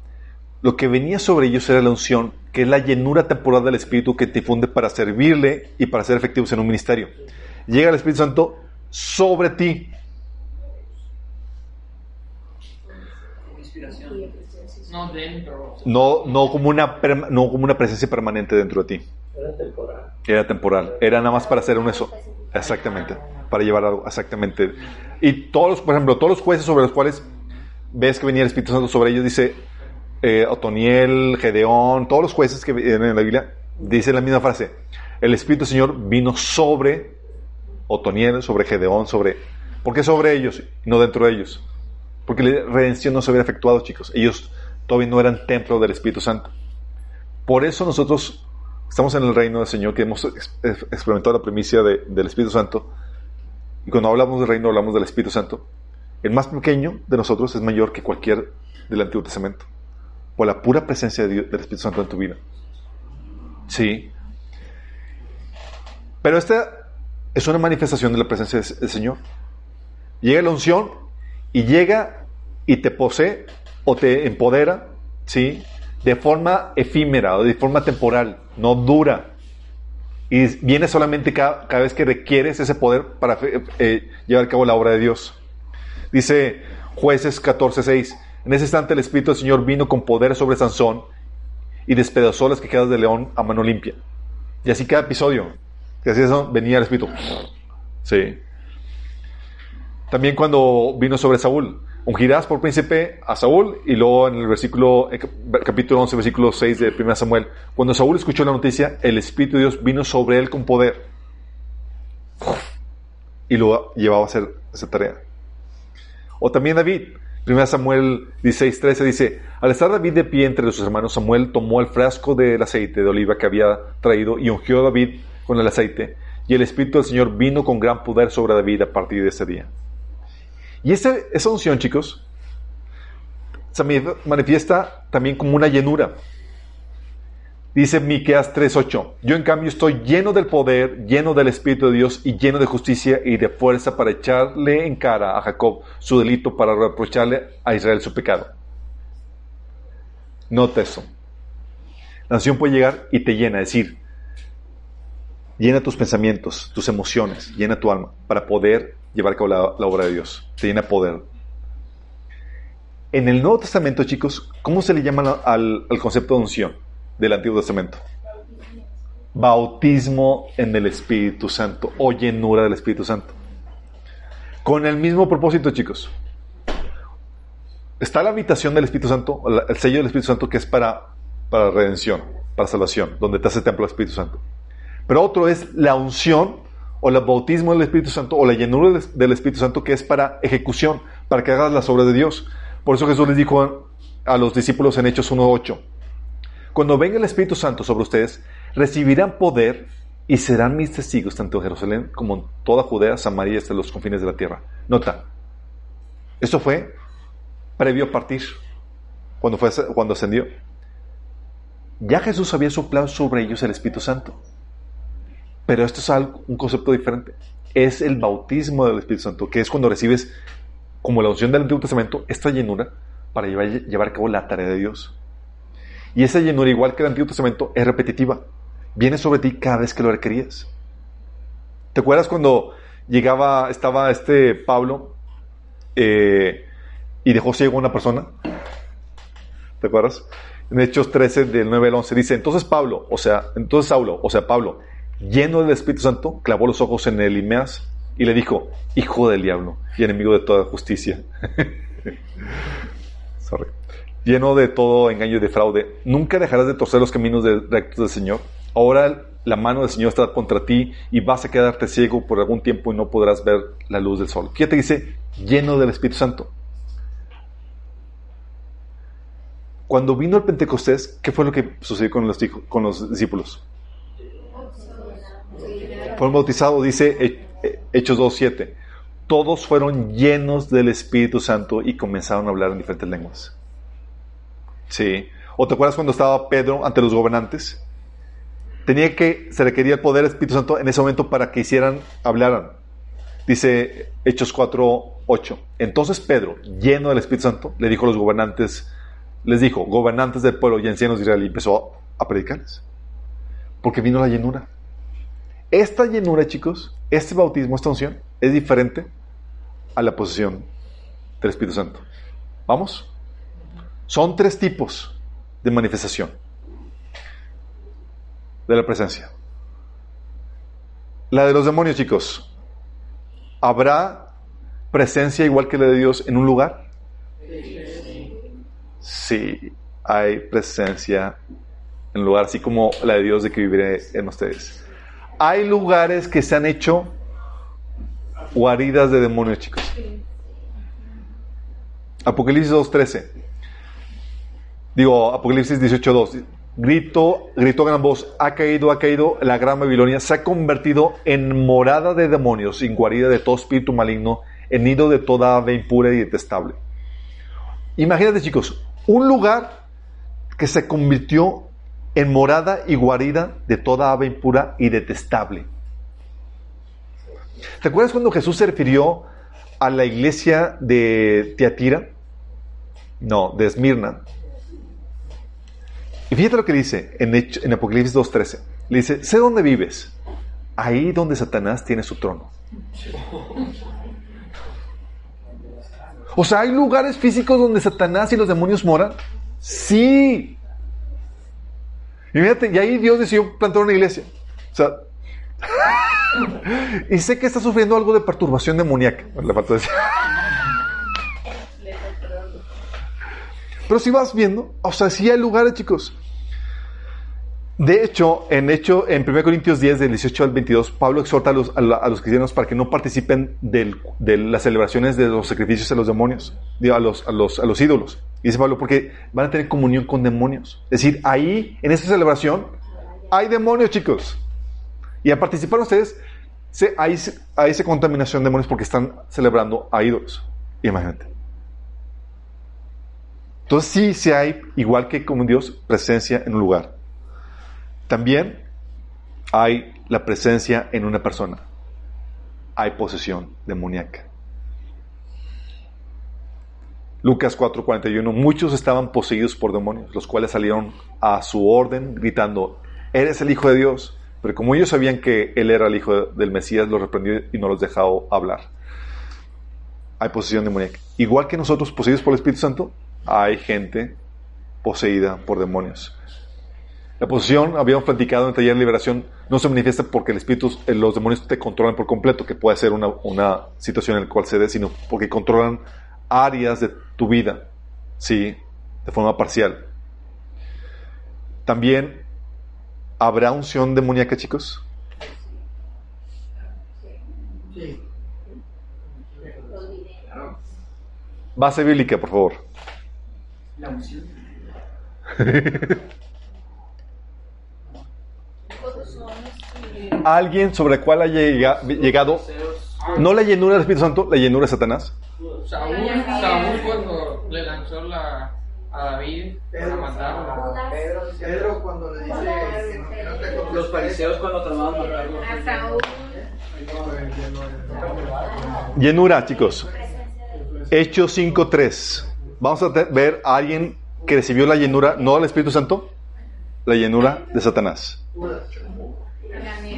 Lo que venía sobre ellos era la unción, que es la llenura temporal del Espíritu que te difunde para servirle y para ser efectivos en un ministerio. Llega el Espíritu Santo sobre ti. No. No, como una, no como una presencia permanente dentro de ti. Era temporal. Era temporal. Era nada más para hacer un eso. Exactamente. Para llevar algo. Exactamente. Y todos, los- por ejemplo, todos los jueces sobre los cuales ves que venía el Espíritu Santo sobre ellos, dice eh, Otoniel, Gedeón, todos los jueces que vienen en la Biblia, dicen la misma frase. El Espíritu del Señor vino sobre Otoniel, sobre Gedeón, sobre... ¿Por qué sobre ellos no dentro de ellos? Porque la redención no se había efectuado, chicos. Ellos todavía no eran templo del Espíritu Santo. Por eso nosotros estamos en el reino del Señor, que hemos ex- ex- experimentado la primicia de- del Espíritu Santo. Y cuando hablamos del reino, hablamos del Espíritu Santo. El más pequeño de nosotros es mayor que cualquier del Antiguo Testamento. Por la pura presencia de Dios- del Espíritu Santo en tu vida. Sí. Pero esta es una manifestación de la presencia del Señor. Llega la unción y llega y te posee o te empodera, ¿sí? De forma efímera o de forma temporal, no dura. Y viene solamente cada, cada vez que requieres ese poder para eh, eh, llevar a cabo la obra de Dios. Dice jueces 14:6, en ese instante el Espíritu del Señor vino con poder sobre Sansón y despedazó las quejadas de león a mano limpia. Y así cada episodio, que así eso, venía el Espíritu. Sí. También cuando vino sobre Saúl, ungirás por príncipe a Saúl y luego en el versículo cap- capítulo 11 versículo 6 de 1 Samuel, cuando Saúl escuchó la noticia, el espíritu de Dios vino sobre él con poder y lo llevaba a hacer esa tarea. O también David, 1 Samuel 16, 13 dice, al estar David de pie entre sus hermanos, Samuel tomó el frasco del aceite de oliva que había traído y ungió a David con el aceite. Y el Espíritu del Señor vino con gran poder sobre David a partir de ese día. Y ese- esa unción, chicos, se manif- manifiesta también como una llenura. Dice Miqueas 3:8, yo en cambio estoy lleno del poder, lleno del Espíritu de Dios y lleno de justicia y de fuerza para echarle en cara a Jacob su delito, para reprocharle a Israel su pecado. Nota eso. La unción puede llegar y te llena, es decir, llena tus pensamientos, tus emociones, llena tu alma para poder llevar a cabo la, obra de Dios. Te llena poder. En el Nuevo Testamento, chicos, ¿cómo se le llama al concepto de unción del Antiguo Testamento? Bautismo en el Espíritu Santo o llenura del Espíritu Santo. Con el mismo propósito, chicos. Está la habitación del Espíritu Santo, el sello del Espíritu Santo que es para, para redención, para salvación, donde te hace templo del Espíritu Santo. Pero otro es la unción o el bautismo del Espíritu Santo, o la llenura del Espíritu Santo, que es para ejecución, para que hagas las obras de Dios. Por eso Jesús les dijo a los discípulos en Hechos 1.8, cuando venga el Espíritu Santo sobre ustedes, recibirán poder y serán mis testigos tanto en Jerusalén como en toda Judea, Samaria y hasta los confines de la tierra. Nota, esto fue previo a partir, cuando, fue, cuando ascendió. Ya Jesús había soplado sobre ellos el Espíritu Santo. Pero esto es algo, un concepto diferente. Es el bautismo del Espíritu Santo, que es cuando recibes, como la unción del Antiguo Testamento, esta llenura para llevar, llevar a cabo la tarea de Dios. Y esa llenura, igual que el Antiguo Testamento, es repetitiva. Viene sobre ti cada vez que lo requerías. ¿Te acuerdas cuando llegaba, estaba este Pablo eh, y dejó ciego a una persona? ¿Te acuerdas? En Hechos 13, del 9 al 11, dice, entonces Pablo, o sea, entonces Saulo, o sea, Pablo, lleno del Espíritu Santo, clavó los ojos en el Imeas y le dijo, hijo del diablo y enemigo de toda justicia. Sorry. Lleno de todo engaño y de fraude, nunca dejarás de torcer los caminos de- rectos del Señor. Ahora la mano del Señor está contra ti y vas a quedarte ciego por algún tiempo y no podrás ver la luz del sol. Fíjate, dice, lleno del Espíritu Santo. Cuando vino el Pentecostés, ¿qué fue lo que sucedió con los, con los discípulos? Fueron bautizados, dice He- He- Hechos 2.7. Todos fueron llenos del Espíritu Santo y comenzaron a hablar en diferentes lenguas. Sí. ¿O te acuerdas cuando estaba Pedro ante los gobernantes? Tenía que, se requería el poder del Espíritu Santo en ese momento para que hicieran, hablaran. Dice Hechos 4.8. Entonces Pedro, lleno del Espíritu Santo, le dijo a los gobernantes, les dijo, gobernantes del pueblo y ancianos de Israel, y empezó a predicarles. Porque vino la llenura. Esta llenura, chicos, este bautismo, esta unción, es diferente a la posesión del Espíritu Santo. ¿Vamos? Son tres tipos de manifestación de la presencia. La de los demonios, chicos. ¿Habrá presencia igual que la de Dios en un lugar? Sí, hay presencia en un lugar, así como la de Dios de que viviré en ustedes. Hay lugares que se han hecho guaridas de demonios, chicos. Apocalipsis 2.13. Digo, Apocalipsis 18.2. Grito, gritó gran voz, ha caído, ha caído la gran Babilonia, se ha convertido en morada de demonios, en guarida de todo espíritu maligno, en nido de toda ave impura y detestable. Imagínate, chicos, un lugar que se convirtió en morada y guarida de toda ave impura y detestable. ¿Te acuerdas cuando Jesús se refirió a la iglesia de Tiatira? No, de Esmirna. Y fíjate lo que dice en, en Apocalipsis 2.13. Le dice, sé dónde vives, ahí donde Satanás tiene su trono. O sea, ¿hay lugares físicos donde Satanás y los demonios moran? Sí. Y fíjate, y ahí Dios decidió plantar una iglesia. O sea, y sé que está sufriendo algo de perturbación demoníaca. Pero si vas viendo, o sea, sí hay lugares, chicos. De hecho, en hecho, en 1 Corintios 10, del 18 al 22, Pablo exhorta a los, cristianos para que no participen de las celebraciones de los sacrificios a los demonios, a los, ídolos. Dice Pablo, porque van a tener comunión con demonios. Es decir, ahí, en esa celebración, hay demonios, chicos. Y al participar ustedes, se, hay, contaminación de demonios porque están celebrando a ídolos. Imagínate. Entonces sí, sí hay, igual que como Dios, presencia en un lugar. También hay la presencia en una persona. Hay posesión demoníaca. Lucas 4:41, muchos estaban poseídos por demonios, los cuales salieron a su orden gritando, eres el Hijo de Dios. Pero como ellos sabían que Él era el Hijo del Mesías, los reprendió y no los dejó hablar. Hay posesión demoníaca. Igual que nosotros poseídos por el Espíritu Santo, hay gente poseída por demonios. La posesión, habíamos platicado en el taller de liberación, no se manifiesta porque el espíritu, eh, los demonios te controlan por completo, que puede ser una, una situación en la cual se dé, sino porque controlan áreas de tu vida, sí, de forma parcial. También habrá unción demoníaca, chicos. Sí. Base bíblica, por favor. La unción. Alguien sobre el cual haya llega- llegado, no la llenura del Espíritu Santo, la llenura de Satanás. Saúl, Saúl cuando le lanzó la, a David para matarlo. Pedro cuando le dice que no, Los fariseos cuando tramaban matarlo. A Saúl. Llenura, chicos. Hechos 5.3. Vamos a ver a alguien que recibió la llenura, no del Espíritu Santo, la llenura de Satanás.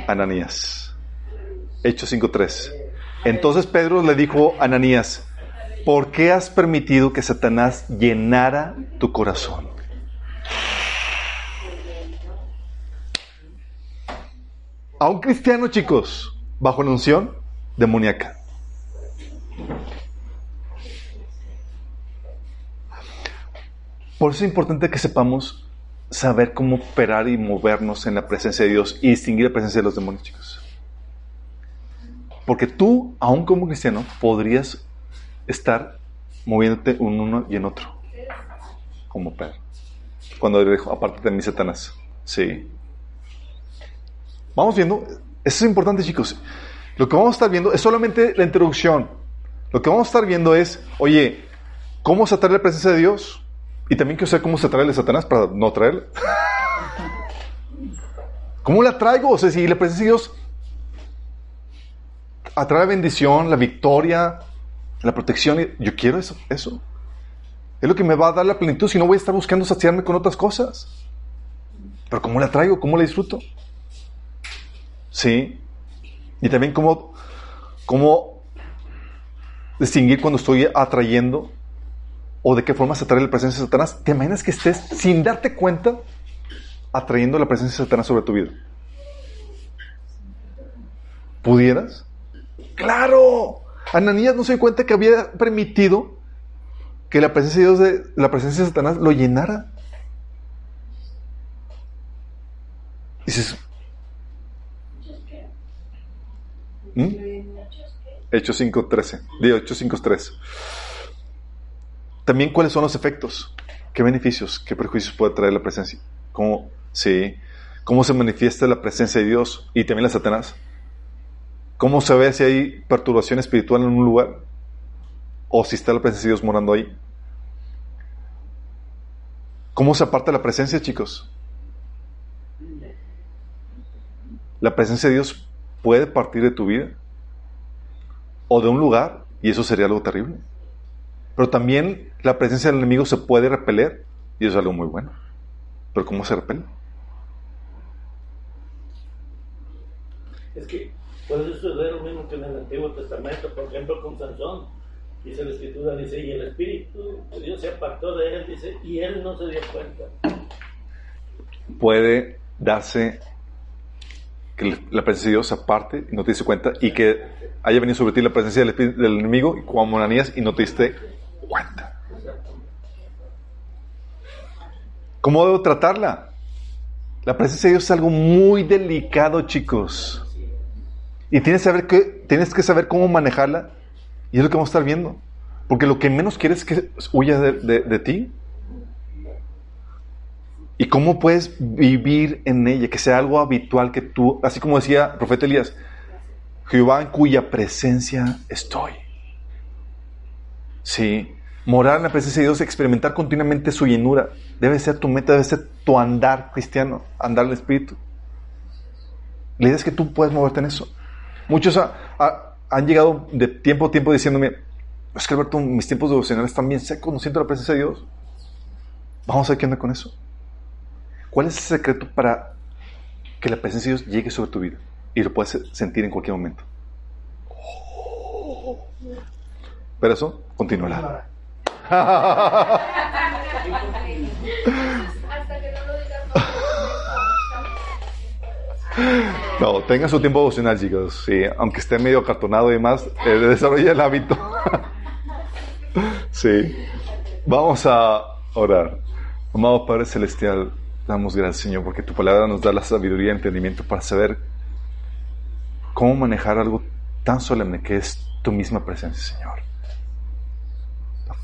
Ananías. Hechos 5.3. Entonces Pedro le dijo a Ananías, ¿por qué has permitido que Satanás llenara tu corazón? A un cristiano, chicos, bajo la unción demoníaca. Por eso es importante que sepamos saber cómo operar y movernos en la presencia de Dios y distinguir la presencia de los demonios, chicos. Porque tú, aún como cristiano, podrías estar moviéndote en uno y en otro. Como Pedro. Cuando le dijo, aparte de mí, Satanás. Sí. Vamos viendo. Eso es importante, chicos. Lo que vamos a estar viendo es solamente la introducción. Lo que vamos a estar viendo es, oye, ¿cómo se atrae la presencia de Dios? Y también quiero saber cómo se atrae a Satanás para no atraerle. ¿Cómo la traigo? O sea, si la presencia de Dios atrae la bendición, la victoria, la protección, yo quiero eso, eso. Es lo que me va a dar la plenitud, si no voy a estar buscando saciarme con otras cosas. Pero ¿cómo la traigo? ¿Cómo la disfruto? Sí. Y también cómo, cómo distinguir cuando estoy atrayendo o de qué forma se atrae la presencia de Satanás. ¿Te imaginas que estés, sin darte cuenta, atrayendo la presencia de Satanás sobre tu vida? ¿Pudieras? ¡Claro! Ananías no se dio cuenta que había permitido que la presencia de Dios, de, la presencia de Satanás lo llenara. Dices, ¿Mm? Hechos 5.13. Digo, Hechos 5.3. También, ¿cuáles son los efectos? ¿Qué beneficios, qué perjuicios puede traer la presencia? ¿Cómo, sí, ¿Cómo se manifiesta la presencia de Dios y también la Satanás? ¿Cómo se ve si hay perturbación espiritual en un lugar? ¿O si está la presencia de Dios morando ahí? ¿Cómo se aparta la presencia, chicos? La presencia de Dios puede partir de tu vida o de un lugar y eso sería algo terrible. Pero también la presencia del enemigo se puede repeler y eso es algo muy bueno. Pero ¿cómo se repele? Es que puede suceder lo mismo que en el Antiguo Testamento, por ejemplo, con Sansón. Dice la Escritura, dice, y el Espíritu de Dios se apartó de él, dice, y él no se dio cuenta. Puede darse que la presencia de Dios se aparte y no te diste cuenta y que haya venido sobre ti la presencia del, espíritu- del enemigo y como Ananías y no te diste cuenta. ¿Cómo debo tratarla? La presencia de Dios es algo muy delicado, chicos. Y tienes que saber, que, tienes que saber cómo manejarla. Y es lo que vamos a estar viendo. Porque lo que menos quieres es que huya de, de- de ti. Y cómo puedes vivir en ella, que sea algo habitual que tú, así como decía el profeta Elías, Jehová en cuya presencia estoy. Sí, morar en la presencia de Dios, experimentar continuamente su llenura, debe ser tu meta, debe ser tu andar cristiano, andar en el Espíritu. La idea es que tú puedes moverte en eso. Muchos ha- ha- han llegado de tiempo a tiempo diciéndome, es que Alberto, mis tiempos devocionales están bien secos, no siento la presencia de Dios. Vamos a ver qué onda con eso. ¿Cuál es el secreto para que la presencia de Dios llegue sobre tu vida y lo puedes sentir en cualquier momento? Pero eso continuará. No tenga su tiempo devocional, chicos. Sí, aunque esté medio acartonado y demás, eh, desarrolla el hábito. sí. Vamos a orar. Amado Padre Celestial, damos gracias, Señor, porque tu palabra nos da la sabiduría y entendimiento para saber cómo manejar algo tan solemne que es tu misma presencia, Señor.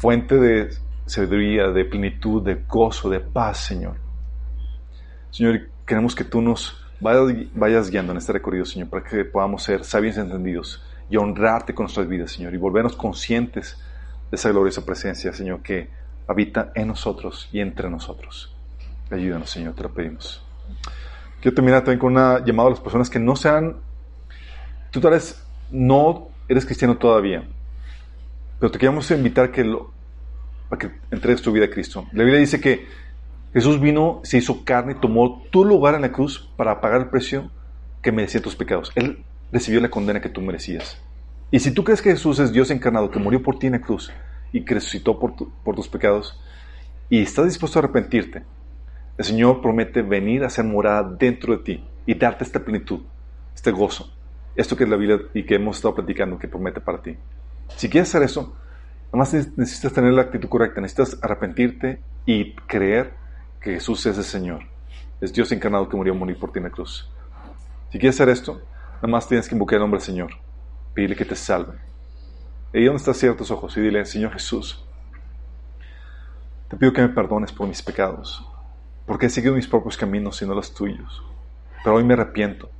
Fuente de sabiduría, de plenitud, de gozo, de paz, Señor. Señor, queremos que tú nos vayas guiando en este recorrido, Señor, para que podamos ser sabios y entendidos y honrarte con nuestras vidas, Señor, y volvernos conscientes de esa gloriosa presencia, Señor, que habita en nosotros y entre nosotros. Ayúdanos, Señor, te lo pedimos. Quiero terminar también con una llamada a las personas que no sean, tú tal vez no eres cristiano todavía, pero te queremos invitar que lo, a que entregues tu vida a Cristo. La Biblia dice que Jesús vino, se hizo carne y tomó tu lugar en la cruz para pagar el precio que merecía tus pecados. Él recibió la condena que tú merecías. Y si tú crees que Jesús es Dios encarnado, que murió por ti en la cruz y que resucitó por, por tus pecados, y estás dispuesto a arrepentirte, el Señor promete venir a ser morada dentro de ti y darte esta plenitud, este gozo, esto que es la Biblia y que hemos estado platicando, que promete para ti. Si quieres hacer eso, nada más necesitas tener la actitud correcta, necesitas arrepentirte y creer que Jesús es el Señor, es Dios encarnado que murió a morir por ti en la cruz. Si quieres hacer esto, nada más tienes que invocar el nombre del Señor, pedirle que te salve. Ahí donde estás, cierra tus ojos y dile, Señor Jesús, te pido que me perdones por mis pecados, porque he seguido mis propios caminos y no los tuyos. Pero hoy me arrepiento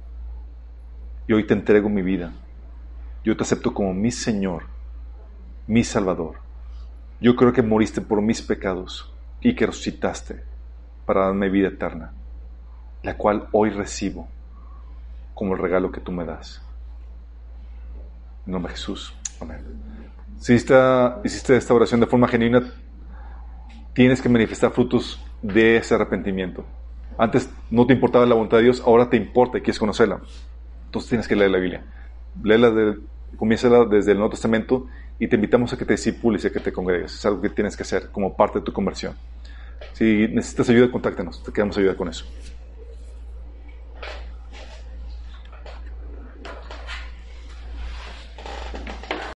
y hoy te entrego mi vida. Yo te acepto como mi Señor, mi Salvador. Yo creo que moriste por mis pecados y que resucitaste para darme vida eterna, la cual hoy recibo como el regalo que tú me das. En nombre de Jesús. Amén. Si hiciste esta oración de forma genuina, tienes que manifestar frutos de ese arrepentimiento. Antes no te importaba la voluntad de Dios, ahora te importa y quieres conocerla. Entonces tienes que leer la Biblia. Léela de, comiénzala desde el Nuevo Testamento y te invitamos a que te discipules y a que te congregues. Es algo que tienes que hacer como parte de tu conversión. Si necesitas ayuda, contáctanos. Te queremos ayudar con eso.